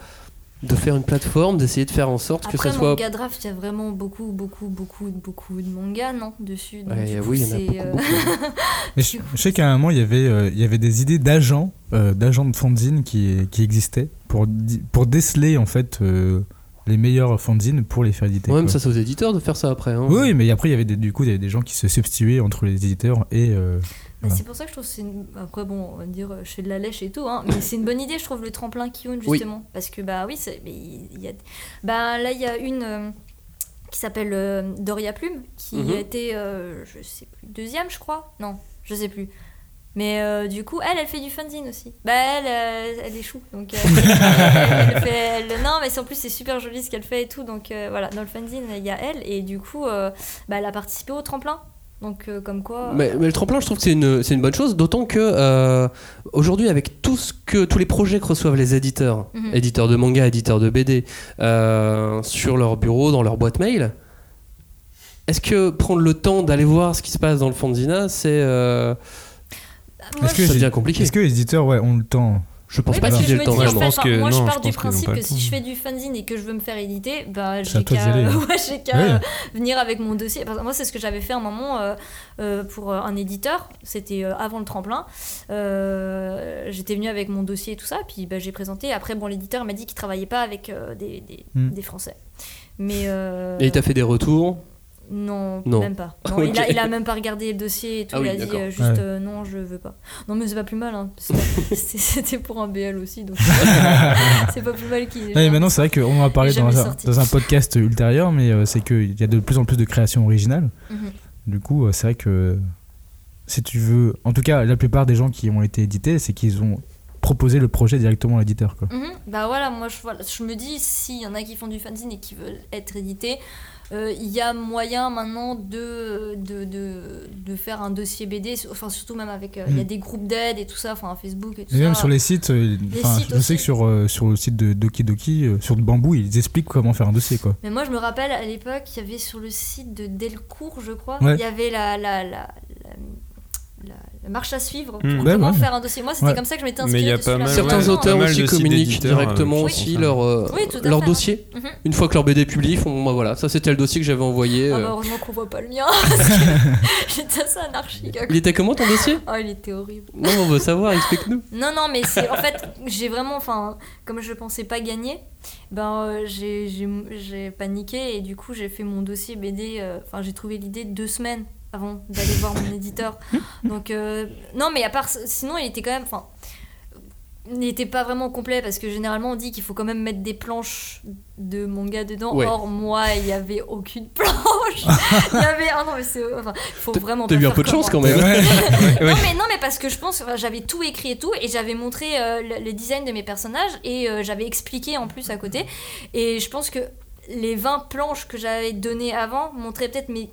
de faire une plateforme, d'essayer de faire en sorte Après, que ça soit. Manga Draft, il y a vraiment beaucoup, beaucoup, beaucoup, beaucoup de mangas, non Dessus. Donc, Ouais, du coup, oui, il y en a beaucoup, euh, beaucoup. Mais je, je sais qu'à un moment, il y avait, euh, il y avait des idées d'agents, euh, d'agents de fanzine qui, qui existaient pour, pour déceler en fait euh, les meilleurs fanzines pour les faire éditer. Ouais, mais quoi. ça c'est aux éditeurs de faire ça après. hein. Oui, oui, mais après, il y avait des, du coup il y avait des gens qui se substituaient entre les éditeurs et. euh, bah, c'est pour ça que je trouve c'est une... Après, bon, on va dire, euh, je fais de la lèche et tout, hein, mais c'est une bonne idée, je trouve, le tremplin Kion, Oui. justement. Parce que, bah oui, c'est- il y a... Bah là, il y a une euh, qui s'appelle euh, Doria Plume, qui Mhm. a été, euh, je sais plus, deuxième, je crois Non, je sais plus. Mais euh, du coup, elle, elle fait du fanzine aussi. Bah elle, euh, elle est chou. Donc, euh, elle, elle fait, elle- non, mais en plus, c'est super joli ce qu'elle fait et tout. Donc voilà, dans le fanzine, il y a elle. Et du coup, bah, elle a participé au tremplin. Donc euh, comme quoi... Mais, mais le tremplin, je trouve que c'est une, c'est une bonne chose, d'autant que euh, aujourd'hui, avec tout ce que, tous les projets que reçoivent les éditeurs, Mhm. éditeurs de manga, éditeurs de BD, euh, sur leur bureau, dans leur boîte mail, est-ce que prendre le temps d'aller voir ce qui se passe dans le fanzina, c'est. euh, Est-ce que, ça les- devient compliqué. Est-ce que les éditeurs ouais, ont le temps Je pense Oui, pas qu'ils je aient me le temps. pense que- moi je pars je du principe que si je fais du fanzine et que je veux me faire éditer, bah, j'ai qu'à ouais, venir avec mon dossier. Parce que moi, c'est ce que j'avais fait un moment euh, euh, pour euh, un éditeur, c'était avant le tremplin. Euh, J'étais venue avec mon dossier et tout ça, puis bah, j'ai présenté. Après, bon, l'éditeur m'a dit qu'il travaillait pas avec euh, des, des, Hmm. des Français. Mais. euh, Et il t'a fait des retours? Non, Non. même pas. Non, il, a, il a même pas regardé le dossier et tout. Ah oui, il a dit euh, juste Ouais. euh, non, je veux pas. Non, mais c'est pas plus mal. Hein. C'était- pour un BL aussi, donc c'est pas plus mal qu'il. Maintenant, c'est vrai qu'on en a parlé dans un, dans un podcast ultérieur, mais euh, c'est qu'il y a de plus en plus de créations originales. Mhm. Du coup, euh, c'est vrai que si tu veux. En tout cas, la plupart des gens qui ont été édités, c'est qu'ils ont proposer le projet directement à l'éditeur. quoi. Mhm. Bah voilà, moi je, voilà, je me dis, s'il y en a qui font du fanzine et qui veulent être édités, il y a moyen maintenant de, de, de, de faire un dossier BD, enfin surtout même avec, euh, il y a Mm. des groupes d'aide et tout ça, enfin Facebook et tout Et ça. même sur les sites, euh, Les sites je sais que sur, euh, sur le site de Doki Doki, euh, sur Bambou, ils expliquent comment faire un dossier. quoi. Mais moi, je me rappelle à l'époque, il y avait sur le site de Delcourt, je crois, Ouais. il y avait la- la marche à suivre pour Mm. Comment ouais. faire un dossier. Moi, c'était Ouais. comme ça que je m'étais Mais inspirée. il y a pas mal- Certains ouais, auteurs aussi communiquent euh, directement qui aussi leur, euh, Oui, leur dossier. Mhm. Une fois que leur BD est publié, ils font bah voilà, ça c'était le dossier que j'avais envoyé. Ah euh. bah, heureusement qu'on voit pas le mien. J'étais assez anarchique. Il était comment ton dossier Oh, il était horrible. Non, on veut savoir, explique-nous. Non, non, mais c'est en fait, j'ai vraiment, enfin, comme je pensais pas gagner, ben euh, j'ai- j'ai j'ai paniqué et du coup j'ai fait mon dossier BD. euh, Enfin, j'ai trouvé l'idée deux semaines avant d'aller voir mon éditeur. Donc euh, non, mais à part, sinon il était quand même, enfin, il n'était pas vraiment complet parce que généralement on dit qu'il faut quand même mettre des planches de manga dedans. Ouais. Or moi, il y avait aucune planche. il y avait, ah non mais c'est, enfin, faut vraiment. T'as eu un peu de chance quand même. non, mais, non, mais parce que je pense, enfin, j'avais tout écrit et tout, et j'avais montré euh, le, le design de mes personnages, et euh, j'avais expliqué en plus à côté. Et je pense que les 20 planches que j'avais données avant montraient peut-être mes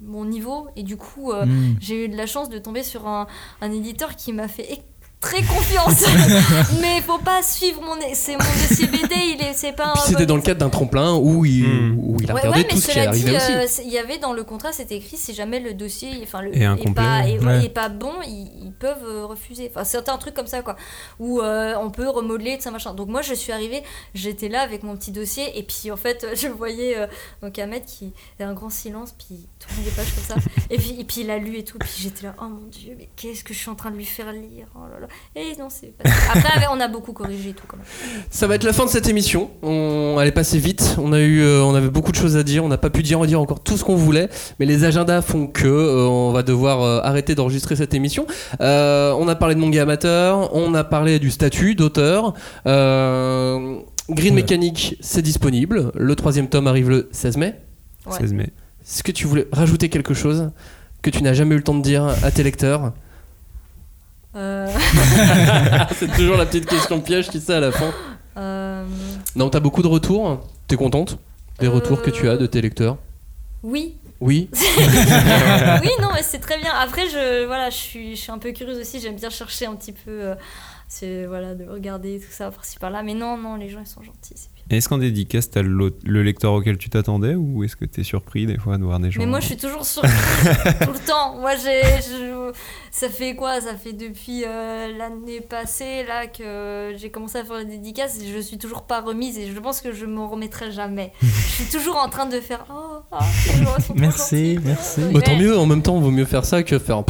mon niveau et du coup euh, Mm. j'ai eu de la chance de tomber sur un, un éditeur qui m'a fait très confiance mais faut pas suivre mon c'est mon dossier BD il est c'est pas un Puis c'était dans le cadre d'un tremplin où il, Hmm. où il a Ouais, regardé ouais, tout mais ce qui dit, aussi. euh, il y avait dans le contrat, c'était écrit si jamais le dossier, enfin le Est pas, ouais. est, Ouais. est pas bon, ils, ils peuvent euh, refuser. Enfin, c'est un truc comme ça quoi, où euh, on peut remodeler de ça machin. Donc moi, je suis arrivée, j'étais là avec mon petit dossier et puis en fait, je voyais euh, donc Ahmed qui avait un grand silence, puis il tournait des pages comme ça, et puis et puis il a lu et tout, puis j'étais là, oh mon dieu, mais qu'est-ce que je suis en train de lui faire lire, oh là là. Et non, c'est pas... après on a beaucoup corrigé et tout quand même. Ça va être la fin de cette émission. On allait passer vite. On a eu, euh, on avait beaucoup de choses à dire. On n'a pas pu dire, dire encore tout ce qu'on voulait, mais les agendas font que euh, on va devoir euh, arrêter d'enregistrer cette émission. Euh, on a parlé de manga amateur. On a parlé du statut d'auteur. Euh, Green Ouais. Mechanic, c'est disponible. Le troisième tome arrive le 16 mai. Ouais. 16 mai. Est-ce que tu voulais rajouter quelque chose que tu n'as jamais eu le temps de dire à tes lecteurs? C'est toujours la petite question piège qui sait à la fin. euh, Non, t'as beaucoup de retours. T'es contente des retours que tu as de tes lecteurs? Oui, Oui. oui, non, mais c'est très bien. Après, je, voilà, je, suis, je suis un peu curieuse aussi. J'aime bien chercher un petit peu, euh, c'est, voilà, de regarder tout ça par-ci par-là. Mais non, non, les gens, ils sont gentils. Est-ce qu'en dédicace, t'as le, le lecteur auquel tu t'attendais ou est-ce que t'es surpris des fois de voir des gens Mais moi, je suis toujours surprise tout le temps. Moi, j'ai, je- ça fait quoi? Ça fait depuis euh, l'année passée là que j'ai commencé à faire les dédicaces et je suis toujours pas remise et je pense que je m'en remettrai jamais. je suis toujours en train de faire oh, ah, sont trop Merci, merci. Bah, tant Ouais. mieux, en même temps, vaut mieux faire ça que faire.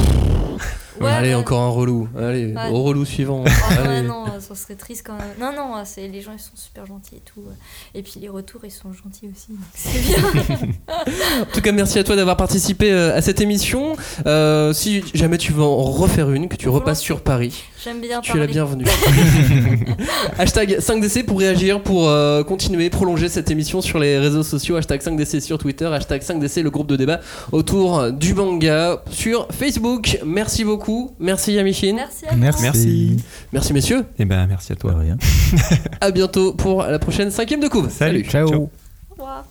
Ouais, allez, ouais. encore un relou. Allez, Ouais. au relou suivant. Ah ouais, Allez. non, ça serait triste quand même. Non, non, c'est, les gens ils sont super gentils et tout. Et puis les retours ils sont gentils aussi. donc C'est bien. En tout cas, merci à toi d'avoir participé euh, à cette émission. Euh, si jamais tu veux en refaire une, que tu repasses sur Paris, J'aime bien tu es la bienvenue. hashtag 5DC pour réagir, pour euh, continuer, prolonger cette émission sur les réseaux sociaux. Hashtag 5DC sur Twitter. Hashtag 5DC, le groupe de débat autour du manga sur Facebook. Merci beaucoup. Merci Yamishin. Merci à Merci. Merci. Merci messieurs. Et ben merci à toi. Rien. À bientôt pour la prochaine cinquième de couve. Salut. Ciao. Au revoir.